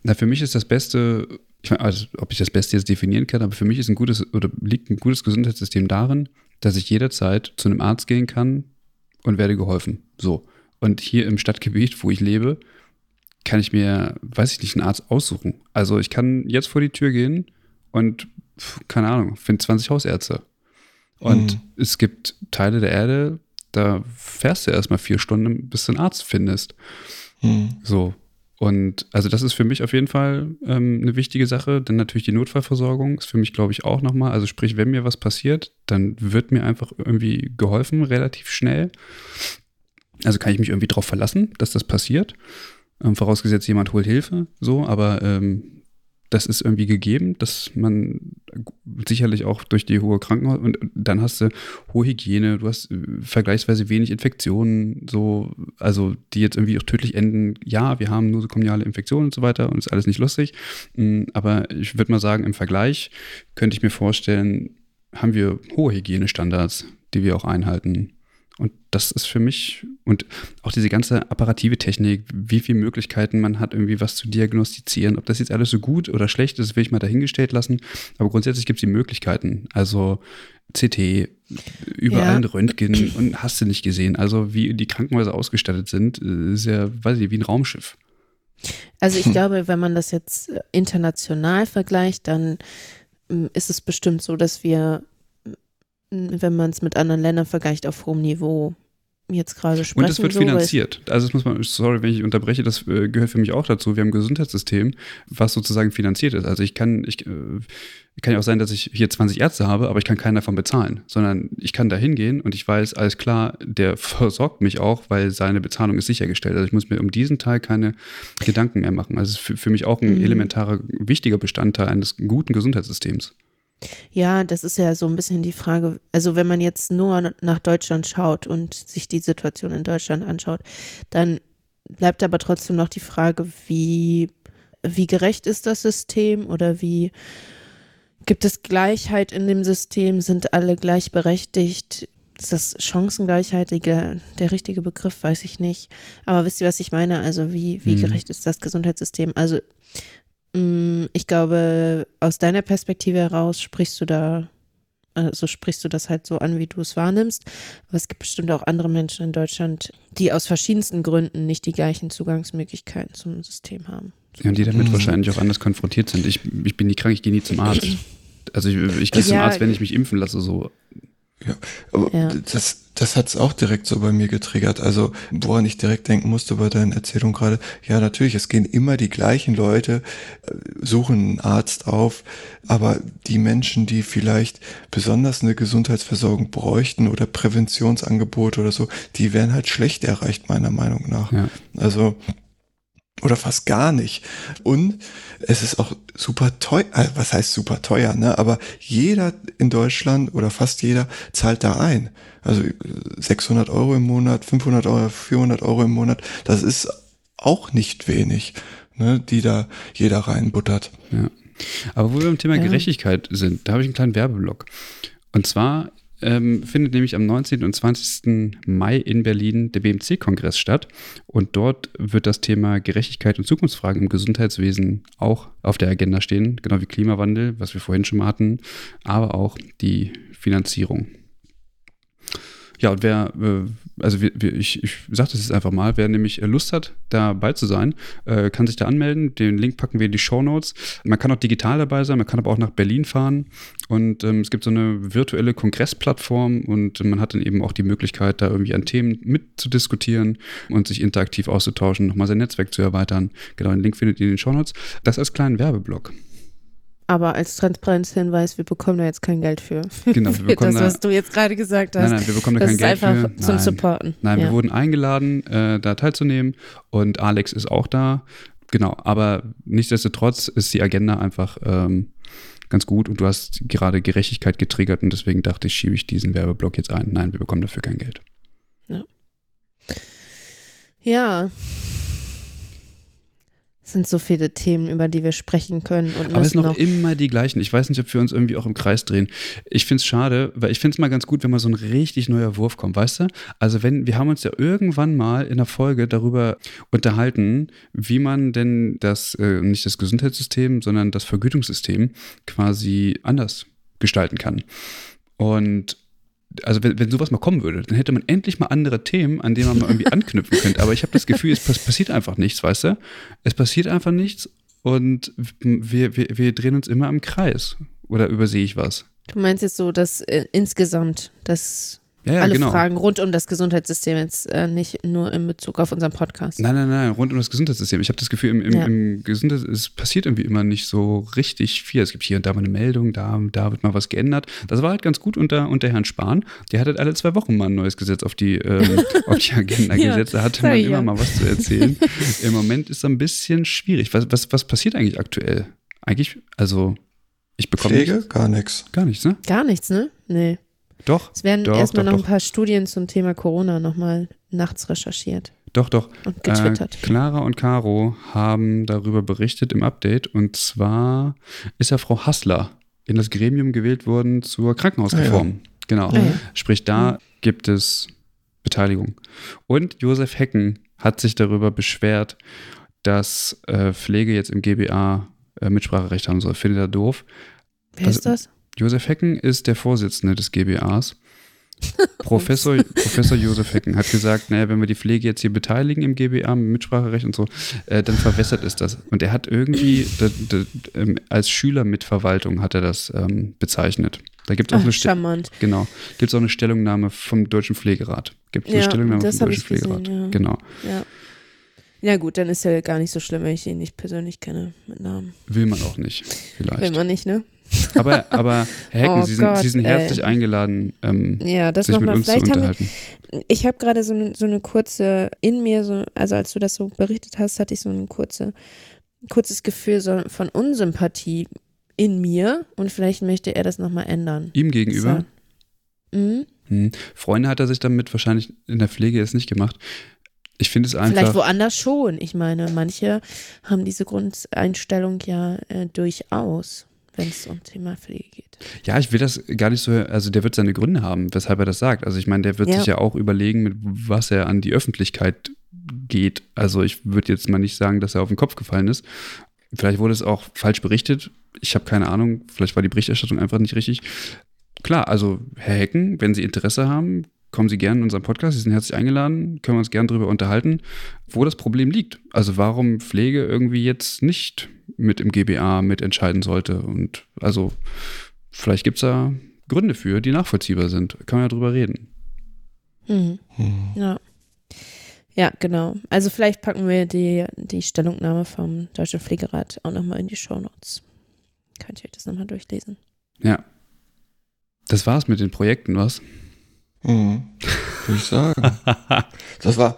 Na, für mich ist das Beste ich meine, also, ob ich das Beste jetzt definieren kann, aber für mich ist ein gutes oder liegt ein gutes Gesundheitssystem darin, dass ich jederzeit zu einem Arzt gehen kann und werde geholfen. So. Und hier im Stadtgebiet, wo ich lebe, kann ich mir, weiß ich nicht, einen Arzt aussuchen. Also ich kann jetzt vor die Tür gehen und, keine Ahnung, finde 20 Hausärzte. Und mhm. es gibt Teile der Erde, da fährst du erstmal vier Stunden, bis du einen Arzt findest. Hm. So. Und also das ist für mich auf jeden Fall ähm, eine wichtige Sache. Denn natürlich die Notfallversorgung ist für mich, glaube ich, auch nochmal. Also sprich, wenn mir was passiert, dann wird mir einfach irgendwie geholfen, relativ schnell. Also kann ich mich irgendwie darauf verlassen, dass das passiert. Ähm, vorausgesetzt, jemand holt Hilfe, so, aber ähm, das ist irgendwie gegeben, dass man sicherlich auch durch die hohe Krankenhaus und dann hast du hohe Hygiene, du hast äh, vergleichsweise wenig Infektionen, so, also die jetzt irgendwie auch tödlich enden. Ja, wir haben nosokomiale Infektionen und so weiter und ist alles nicht lustig. Mm, aber ich würde mal sagen, im Vergleich könnte ich mir vorstellen, haben wir hohe Hygienestandards, die wir auch einhalten. Und das ist für mich und auch diese ganze apparative Technik, wie viele Möglichkeiten man hat, irgendwie was zu diagnostizieren. Ob das jetzt alles so gut oder schlecht ist, will ich mal dahingestellt lassen. Aber grundsätzlich gibt es die Möglichkeiten. Also CT, überall ja. ein Röntgen und hast du nicht gesehen. Also wie die Krankenhäuser ausgestattet sind, ist ja, weiß ich, wie ein Raumschiff. Also ich glaube, wenn man das jetzt international vergleicht, dann mm, ist es bestimmt so, dass wir wenn man es mit anderen Ländern vergleicht, auf hohem Niveau jetzt gerade sprechen. Und es wird so, finanziert. Also das muss man, sorry, wenn ich unterbreche, das äh, gehört für mich auch dazu. Wir haben ein Gesundheitssystem, was sozusagen finanziert ist. Also ich kann, ich äh, kann ja auch sein, dass ich hier 20 Ärzte habe, aber ich kann keinen davon bezahlen, sondern ich kann da hingehen und ich weiß, alles klar, der versorgt mich auch, weil seine Bezahlung ist sichergestellt. Also ich muss mir um diesen Teil keine Gedanken mehr machen. Also es ist für, für mich auch ein mhm. elementarer, wichtiger Bestandteil eines guten Gesundheitssystems. Ja, das ist ja so ein bisschen die Frage. Also wenn man jetzt nur nach Deutschland schaut und sich die Situation in Deutschland anschaut, dann bleibt aber trotzdem noch die Frage, wie, wie gerecht ist das System oder wie gibt es Gleichheit in dem System? Sind alle gleichberechtigt? Ist das Chancengleichheit der, der richtige Begriff? Weiß ich nicht. Aber wisst ihr, was ich meine? Also wie, wie mhm. gerecht ist das Gesundheitssystem? Also ich glaube, aus deiner Perspektive heraus sprichst du da, also sprichst du das halt so an, wie du es wahrnimmst. Aber es gibt bestimmt auch andere Menschen in Deutschland, die aus verschiedensten Gründen nicht die gleichen Zugangsmöglichkeiten zum System haben. Ja, und die damit mhm. wahrscheinlich auch anders konfrontiert sind. Ich, ich bin nicht krank, ich gehe nie zum Arzt. Also ich, ich gehe ja, zum Arzt, wenn ich mich impfen lasse, so. Ja, aber ja. das, das hat's auch direkt so bei mir getriggert. Also, woran ich direkt denken musste bei deiner Erzählung gerade, ja, natürlich, es gehen immer die gleichen Leute, äh, suchen einen Arzt auf, aber die Menschen, die vielleicht besonders eine Gesundheitsversorgung bräuchten oder Präventionsangebote oder so, die werden halt schlecht erreicht, meiner Meinung nach. Ja. Also, oder fast gar nicht. Und es ist auch super teuer, äh, was heißt super teuer, ne? Aber jeder in Deutschland oder fast jeder zahlt da ein. Also 600 Euro im Monat, 500 Euro, 400 Euro im Monat, das ist auch nicht wenig, ne? Die da jeder reinbuttert. Ja. Aber wo wir beim Thema ja. Gerechtigkeit sind, da habe ich einen kleinen Werbeblock. Und zwar ähm, findet nämlich am 19. und 20. Mai in Berlin der BMC-Kongress statt. Und dort wird das Thema Gerechtigkeit und Zukunftsfragen im Gesundheitswesen auch auf der Agenda stehen, genau wie Klimawandel, was wir vorhin schon mal hatten, aber auch die Finanzierung. Ja, und wer, äh, also wir, wir, ich, ich sage das jetzt einfach mal, wer nämlich Lust hat, dabei zu sein, äh, kann sich da anmelden. Den Link packen wir in die Show Notes. Man kann auch digital dabei sein, man kann aber auch nach Berlin fahren. Und ähm, es gibt so eine virtuelle Kongressplattform und man hat dann eben auch die Möglichkeit, da irgendwie an Themen mitzudiskutieren und sich interaktiv auszutauschen, nochmal sein Netzwerk zu erweitern. Genau, den Link findet ihr in den Show Notes. Das als kleinen Werbeblock. Aber als Transparenzhinweis, wir bekommen da jetzt kein Geld für. Genau, wir bekommen das, was du jetzt gerade gesagt hast. Nein, nein, wir bekommen da kein Geld für. Das ist einfach zum Supporten. Nein, ja. wir wurden eingeladen, äh, da teilzunehmen und Alex ist auch da. Genau, aber nichtsdestotrotz ist die Agenda einfach ähm, ganz gut und du hast gerade Gerechtigkeit getriggert und deswegen dachte ich, schiebe ich diesen Werbeblock jetzt ein. Nein, wir bekommen dafür kein Geld. Ja. Ja, sind so viele Themen, über die wir sprechen können. Und Aber es sind noch immer die gleichen. Ich weiß nicht, ob wir uns irgendwie auch im Kreis drehen. Ich finde es schade, weil ich finde es mal ganz gut, wenn mal so ein richtig neuer Wurf kommt, weißt du? Also wenn, wir haben uns ja irgendwann mal in der Folge darüber unterhalten, wie man denn das, äh, nicht das Gesundheitssystem, sondern das Vergütungssystem quasi anders gestalten kann. Und also wenn, wenn sowas mal kommen würde, dann hätte man endlich mal andere Themen, an denen man mal irgendwie anknüpfen könnte. Aber ich habe das Gefühl, es passiert einfach nichts, weißt du? Es passiert einfach nichts und wir, wir, wir drehen uns immer im Kreis. Oder übersehe ich was? Du meinst jetzt so, dass äh, insgesamt das Ja, ja, Alle genau. Fragen rund um das Gesundheitssystem jetzt äh, nicht nur in Bezug auf unseren Podcast. Nein, nein, nein, rund um das Gesundheitssystem. Ich habe das Gefühl, im, im, Ja. im Gesundheitssystem, es passiert irgendwie immer nicht so richtig viel. Es gibt hier und da mal eine Meldung, da, da wird mal was geändert. Das war halt ganz gut unter, unter Herrn Spahn. Der hat halt alle zwei Wochen mal ein neues Gesetz auf die, ähm, auf die Agenda Ja, gesetzt. Da hatte man immer mal was zu erzählen. Im Moment ist es ein bisschen schwierig. Was, was, was passiert eigentlich aktuell? Eigentlich, also, ich bekomme Pflege? nichts- Gar nichts. gar nichts, ne? Gar nichts, ne? Nee. Doch, Es werden Doch, erstmal doch, noch doch. ein paar Studien zum Thema Corona nochmal nachts recherchiert doch, doch. und getwittert. Äh, Clara und Caro haben darüber berichtet im Update und zwar ist ja Frau Hassler in das Gremium gewählt worden zur Krankenhausreform. Genau. Ah, ja. Sprich, da gibt es Beteiligung. Und Josef Hecken hat sich darüber beschwert, dass äh, Pflege jetzt im GBA äh, Mitspracherecht haben soll. Findet er doof. Wer ist das? Josef Hecken ist der Vorsitzende des GBAs. Professor, Professor Josef Hecken hat gesagt, naja, wenn wir die Pflege jetzt hier beteiligen im GBA mit Mitspracherecht und so, äh, dann verwässert ist das. Und er hat irgendwie d- d- ähm, als Schülermitverwaltung hat er das ähm, bezeichnet. Da gibt es auch eine charmant. genau, auch eine Stellungnahme vom Deutschen Pflegerat. Gibt es eine Ja, Stellungnahme vom Deutschen ich gesehen, Pflegerat. ja. Genau. Ja. Ja gut, dann ist ja gar nicht so schlimm, wenn ich ihn nicht persönlich kenne mit Namen. Will man auch nicht, vielleicht. Will man nicht, ne? Aber, aber Herr Hecken, Oh Sie, sind, Gott, Sie sind ey. herzlich eingeladen, ähm, Ja, das sich mit nochmal. uns zu Vielleicht wir, unterhalten. ich habe gerade so, eine- so eine kurze, in mir, so, also als du das so berichtet hast, hatte ich so ein kurze, kurzes Gefühl so von Unsympathie in mir und vielleicht möchte er das nochmal ändern. Ihm gegenüber. So. Mhm. Hm. Freunde hat er sich damit wahrscheinlich in der Pflege jetzt nicht gemacht. Ich finde es Vielleicht einfach. woanders schon. Ich meine, manche haben diese Grundeinstellung ja äh, durchaus, wenn es um Thema Pflege geht. Ja, ich will das gar nicht so. Also, der wird seine Gründe haben, weshalb er das sagt. Also, ich meine, der wird Ja. sich ja auch überlegen, mit was er an die Öffentlichkeit geht. Also, ich würde jetzt mal nicht sagen, dass er auf den Kopf gefallen ist. Vielleicht wurde es auch falsch berichtet. Ich habe keine Ahnung. Vielleicht war die Berichterstattung einfach nicht richtig. Klar, also, Herr Hecken, wenn Sie Interesse haben, kommen Sie gerne in unseren Podcast. Sie sind herzlich eingeladen. Können wir uns gerne darüber unterhalten, wo das Problem liegt. Also, warum Pflege irgendwie jetzt nicht mit im GBA mitentscheiden sollte. Und also, vielleicht gibt es da Gründe für, die nachvollziehbar sind. Kann man ja drüber reden. Mhm. Hm. Ja. Ja, genau. Also vielleicht packen wir die, die Stellungnahme vom Deutschen Pflegerat auch nochmal in die Shownotes. Könnt ihr euch das nochmal durchlesen. Ja. Das war's mit den Projekten, was? Hm. Würde ich sagen. Das war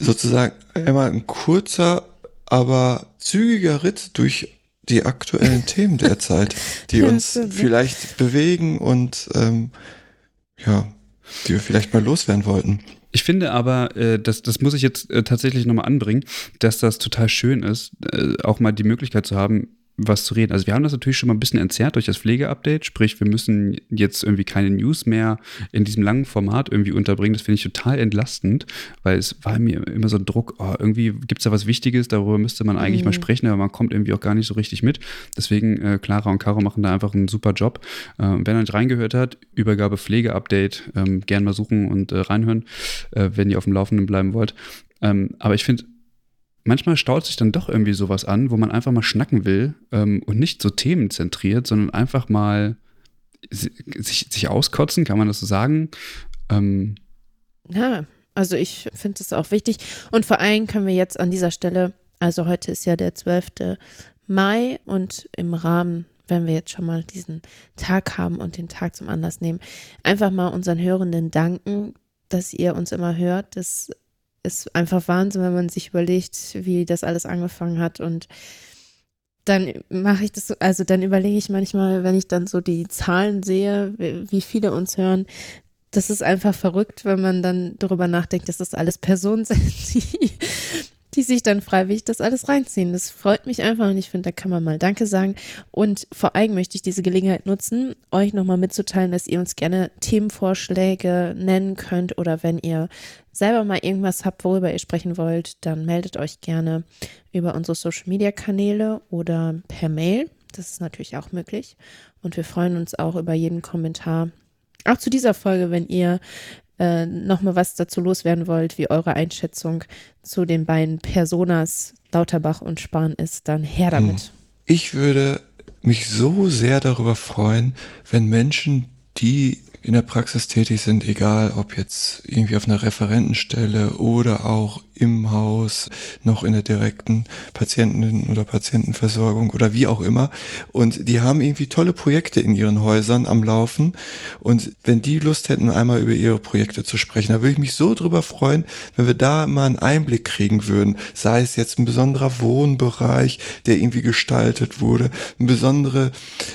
sozusagen einmal ein kurzer, aber zügiger Ritt durch die aktuellen Themen der Zeit, die Ja, uns vielleicht bewegen und ähm, ja, die wir vielleicht mal loswerden wollten. Ich finde aber, äh, das, das muss ich jetzt äh, tatsächlich nochmal anbringen, dass das total schön ist, äh, auch mal die Möglichkeit zu haben, was zu reden. Also wir haben das natürlich schon mal ein bisschen entzerrt durch das Pflegeupdate, sprich wir müssen jetzt irgendwie keine News mehr in diesem langen Format irgendwie unterbringen. Das finde ich total entlastend, weil es war mir immer so ein Druck, oh, irgendwie gibt es da was Wichtiges, darüber müsste man eigentlich mal Mhm. sprechen, aber man kommt irgendwie auch gar nicht so richtig mit. Deswegen, äh, Clara und Caro machen da einfach einen super Job. Ähm, wer noch nicht reingehört hat, Übergabe Pflege-Update, ähm, gern mal suchen und äh, reinhören, äh, wenn ihr auf dem Laufenden bleiben wollt. Ähm, aber ich finde, manchmal staut sich dann doch irgendwie sowas an, wo man einfach mal schnacken will ähm, und nicht so themenzentriert, sondern einfach mal si- sich, sich auskotzen, kann man das so sagen? Ähm, Ja, also ich finde es auch wichtig. Und vor allem können wir jetzt an dieser Stelle, also heute ist ja der 12. Mai und im Rahmen, wenn wir jetzt schon mal diesen Tag haben und den Tag zum Anlass nehmen, einfach mal unseren Hörenden danken, dass ihr uns immer hört. Das ist einfach Wahnsinn, wenn man sich überlegt, wie das alles angefangen hat. Und dann mache ich das, so- also dann überlege ich manchmal, wenn ich dann so die Zahlen sehe, wie wie viele uns hören, das ist einfach verrückt, wenn man dann darüber nachdenkt, dass das alles Personen sind, die, die sich dann freiwillig das alles reinziehen. Das freut mich einfach und ich finde, da kann man mal Danke sagen. Und vor allem möchte ich diese Gelegenheit nutzen, euch nochmal mitzuteilen, dass ihr uns gerne Themenvorschläge nennen könnt oder wenn ihr selber mal irgendwas habt, worüber ihr sprechen wollt, dann meldet euch gerne über unsere Social Media Kanäle oder per Mail. Das ist natürlich auch möglich. Und wir freuen uns auch über jeden Kommentar. Auch zu dieser Folge, wenn ihr äh, nochmal was dazu loswerden wollt, wie eure Einschätzung zu den beiden Personas Lauterbach und Spahn ist, dann her damit. Ich würde mich so sehr darüber freuen, wenn Menschen, die in der Praxis tätig sind, egal ob jetzt irgendwie auf einer Referentenstelle oder auch im Haus, noch in der direkten Patienten- oder Patientenversorgung oder wie auch immer. Und die haben irgendwie tolle Projekte in ihren Häusern am Laufen. Und wenn die Lust hätten, einmal über ihre Projekte zu sprechen, da würde ich mich so drüber freuen, wenn wir da mal einen Einblick kriegen würden. Sei es jetzt ein besonderer Wohnbereich, der irgendwie gestaltet wurde, ein besondere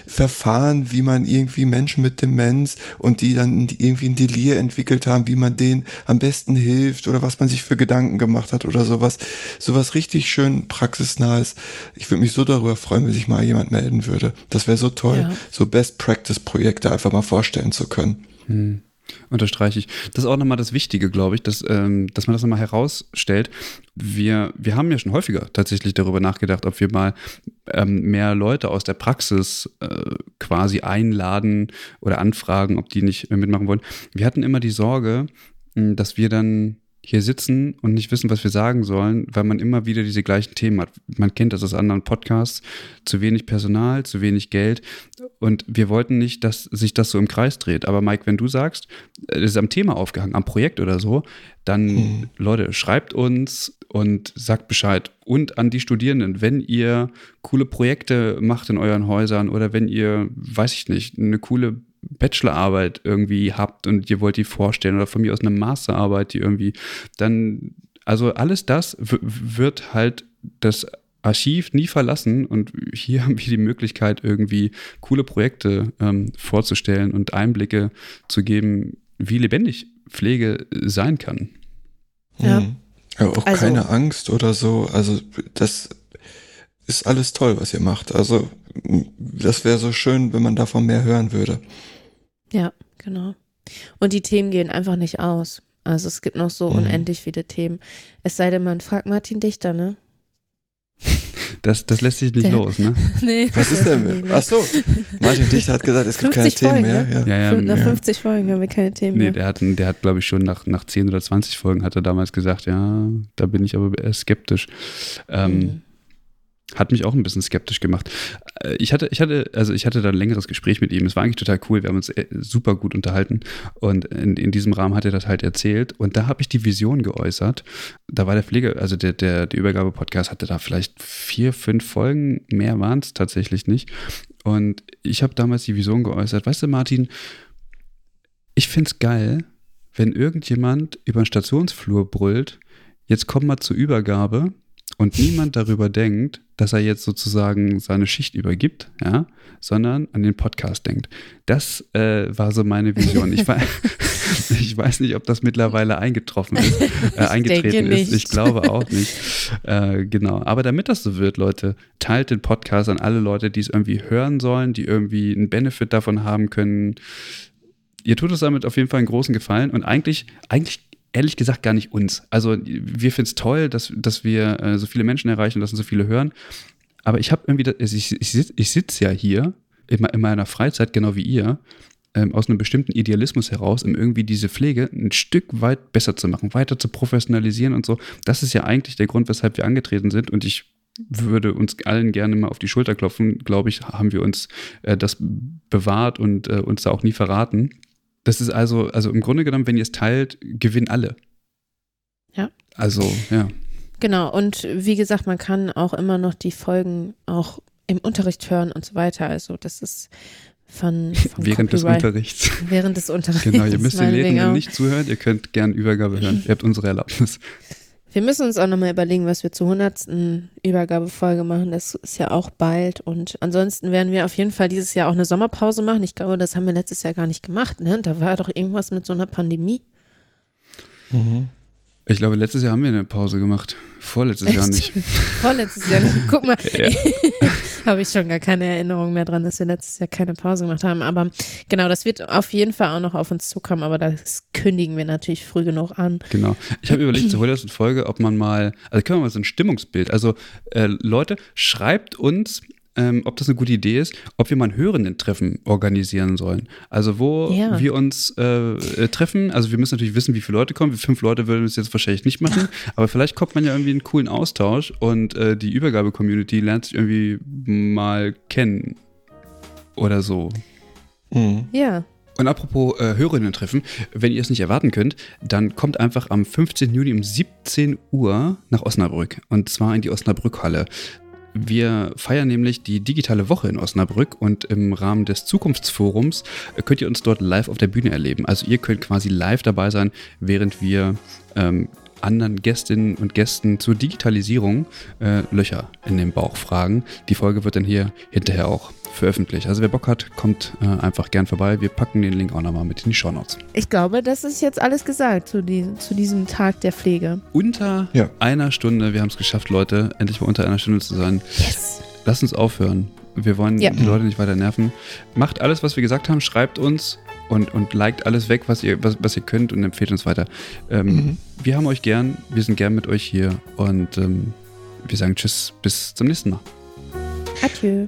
Verfahren, wie man irgendwie Menschen mit Demenz und die dann irgendwie ein Delir entwickelt haben, wie man denen am besten hilft oder was man sich für Gedanken gemacht hat oder sowas. Sowas richtig schön praxisnahes. Ich würde mich so darüber freuen, wenn sich mal jemand melden würde. Das wäre so toll, ja. so Best Practice Projekte einfach mal vorstellen zu können. Hm. Unterstreiche ich. Das ist auch nochmal das Wichtige, glaube ich, dass, ähm, dass man das nochmal herausstellt. Wir, wir haben ja schon häufiger tatsächlich darüber nachgedacht, ob wir mal ähm, mehr Leute aus der Praxis äh, quasi einladen oder anfragen, ob die nicht mitmachen wollen. Wir hatten immer die Sorge, dass wir dann hier sitzen und nicht wissen, was wir sagen sollen, weil man immer wieder diese gleichen Themen hat. Man kennt das aus anderen Podcasts. Zu wenig Personal, zu wenig Geld. Und wir wollten nicht, dass sich das so im Kreis dreht. Aber Mike, wenn du sagst, es ist am Thema aufgehangen, am Projekt oder so, dann, hm. Leute, schreibt uns und sagt Bescheid. Und an die Studierenden, wenn ihr coole Projekte macht in euren Häusern oder wenn ihr, weiß ich nicht, eine coole Bachelorarbeit irgendwie habt und ihr wollt die vorstellen oder von mir aus eine Masterarbeit, die irgendwie, dann, also alles das wird halt das Archiv nie verlassen und hier haben wir die Möglichkeit, irgendwie coole Projekte ähm, vorzustellen und Einblicke zu geben, wie lebendig Pflege sein kann. Ja. Mhm. ja auch also, keine Angst oder so. Also das ist alles toll, was ihr macht. Also das wäre so schön, wenn man davon mehr hören würde. Ja, genau. Und die Themen gehen einfach nicht aus. Also es gibt noch so mhm. unendlich viele Themen. Es sei denn, man fragt Martin Dichter, ne? Das, das lässt sich nicht Der, los, ne? nee. Was ist denn? Ach so. Martin Dichter hat gesagt, es gibt keine Folgen, Themen mehr. Ne? Ja. Ja, ja, nach 50 Folgen haben wir keine Themen nee, mehr. Der hat, der hat glaube ich, schon nach, nach 10 oder 20 Folgen hat er damals gesagt, ja, da bin ich aber eher skeptisch. Ähm, mhm. Hat mich auch ein bisschen skeptisch gemacht. Äh, ich hatte, ich hatte, also ich hatte da ein längeres Gespräch mit ihm. Es war eigentlich total cool. Wir haben uns äh, super gut unterhalten. Und in, in diesem Rahmen hat er das halt erzählt. Und da habe ich die Vision geäußert. Da war der Pflege, also der, der, der Übergabe-Podcast hatte da vielleicht vier, fünf Folgen. Mehr waren es tatsächlich nicht. Und ich habe damals die Vision geäußert. Weißt du, Martin, ich finde es geil, wenn irgendjemand über den Stationsflur brüllt, jetzt komm mal zur Übergabe und niemand darüber denkt, dass er jetzt sozusagen seine Schicht übergibt, ja, sondern an den Podcast denkt. Das äh, war so meine Vision. Ich, ich, weiß nicht, ob das mittlerweile eingetroffen ist, äh, eingetreten ist. Ich glaube auch nicht. Äh, genau. Aber damit das so wird, Leute, teilt den Podcast an alle Leute, die es irgendwie hören sollen, die irgendwie einen Benefit davon haben können. Ihr tut uns damit auf jeden Fall einen großen Gefallen und eigentlich, eigentlich ehrlich gesagt gar nicht uns. Also wir finden es toll, dass, dass wir äh, so viele Menschen erreichen und dass so viele hören. Aber ich habe irgendwie, also ich, ich, sitze sitz ja hier in, in, meiner Freizeit, genau wie ihr, ähm, aus einem bestimmten Idealismus heraus, um irgendwie diese Pflege ein Stück weit besser zu machen, weiter zu professionalisieren und so. Das ist ja eigentlich der Grund, weshalb wir angetreten sind. Und ich würde uns allen gerne mal auf die Schulter klopfen. Glaube ich, haben wir uns äh, das bewahrt und äh, uns da auch nie verraten. Das ist also, also im Grunde genommen, wenn ihr es teilt, gewinnen alle. Ja. Also, ja. Genau, und wie gesagt, man kann auch immer noch die Folgen auch im Unterricht hören und so weiter. Also das ist von, von während Copyright. des Unterrichts. Während des Unterrichts. Genau, ihr müsst den Lehrenden nicht zuhören, ihr könnt gern Übergabe hören. ihr habt unsere Erlaubnis. Wir müssen uns auch nochmal überlegen, was wir zur 100. Übergabefolge machen. Das ist ja auch bald. Und ansonsten werden wir auf jeden Fall dieses Jahr auch eine Sommerpause machen. Ich glaube, das haben wir letztes Jahr gar nicht gemacht. Ne? Da war doch irgendwas mit so einer Pandemie. Mhm. Ich glaube, letztes Jahr haben wir eine Pause gemacht. Vorletztes Echt? Jahr nicht. Vorletztes Jahr nicht. Guck mal. habe ich schon gar keine Erinnerung mehr dran, dass wir letztes Jahr keine Pause gemacht haben. Aber genau, das wird auf jeden Fall auch noch auf uns zukommen, aber das kündigen wir natürlich früh genug an. Genau. Ich habe überlegt, zur hundertsten Folge, ob man mal, also können wir mal so ein Stimmungsbild, also äh, Leute, schreibt uns, ähm, ob das eine gute Idee ist, ob wir mal ein Hörenden-Treffen organisieren sollen. Also wo ja. wir uns äh, äh, treffen, also wir müssen natürlich wissen, wie viele Leute kommen. Fünf Leute würden es jetzt wahrscheinlich nicht machen, aber vielleicht kommt man ja irgendwie in einen coolen Austausch und äh, die Übergabe-Community lernt sich irgendwie mal kennen oder so. Mhm. Ja. Und apropos äh, Hörerinnen treffen, wenn ihr es nicht erwarten könnt, dann kommt einfach am 15. Juni um 17 Uhr nach Osnabrück. Und zwar in die Osnabrückhalle. Wir feiern nämlich die digitale Woche in Osnabrück und im Rahmen des Zukunftsforums äh, könnt ihr uns dort live auf der Bühne erleben. Also ihr könnt quasi live dabei sein, während wir ähm, anderen Gästinnen und Gästen zur Digitalisierung äh, Löcher in den Bauch fragen. Die Folge wird dann hier hinterher auch veröffentlicht. Also wer Bock hat, kommt äh, einfach gern vorbei. Wir packen den Link auch nochmal mit in die Show Notes. Ich glaube, das ist jetzt alles gesagt zu, die, zu diesem Tag der Pflege. Unter Ja. einer Stunde, wir haben es geschafft, Leute, endlich mal unter einer Stunde zu sein. Yes. Lasst uns aufhören. Wir wollen Ja. die Leute nicht weiter nerven. Macht alles, was wir gesagt haben, schreibt uns und, und liked alles weg, was ihr, was, was ihr könnt und empfehlt uns weiter. Ähm, Mhm. Wir haben euch gern, wir sind gern mit euch hier und ähm, wir sagen Tschüss, bis zum nächsten Mal. Adieu.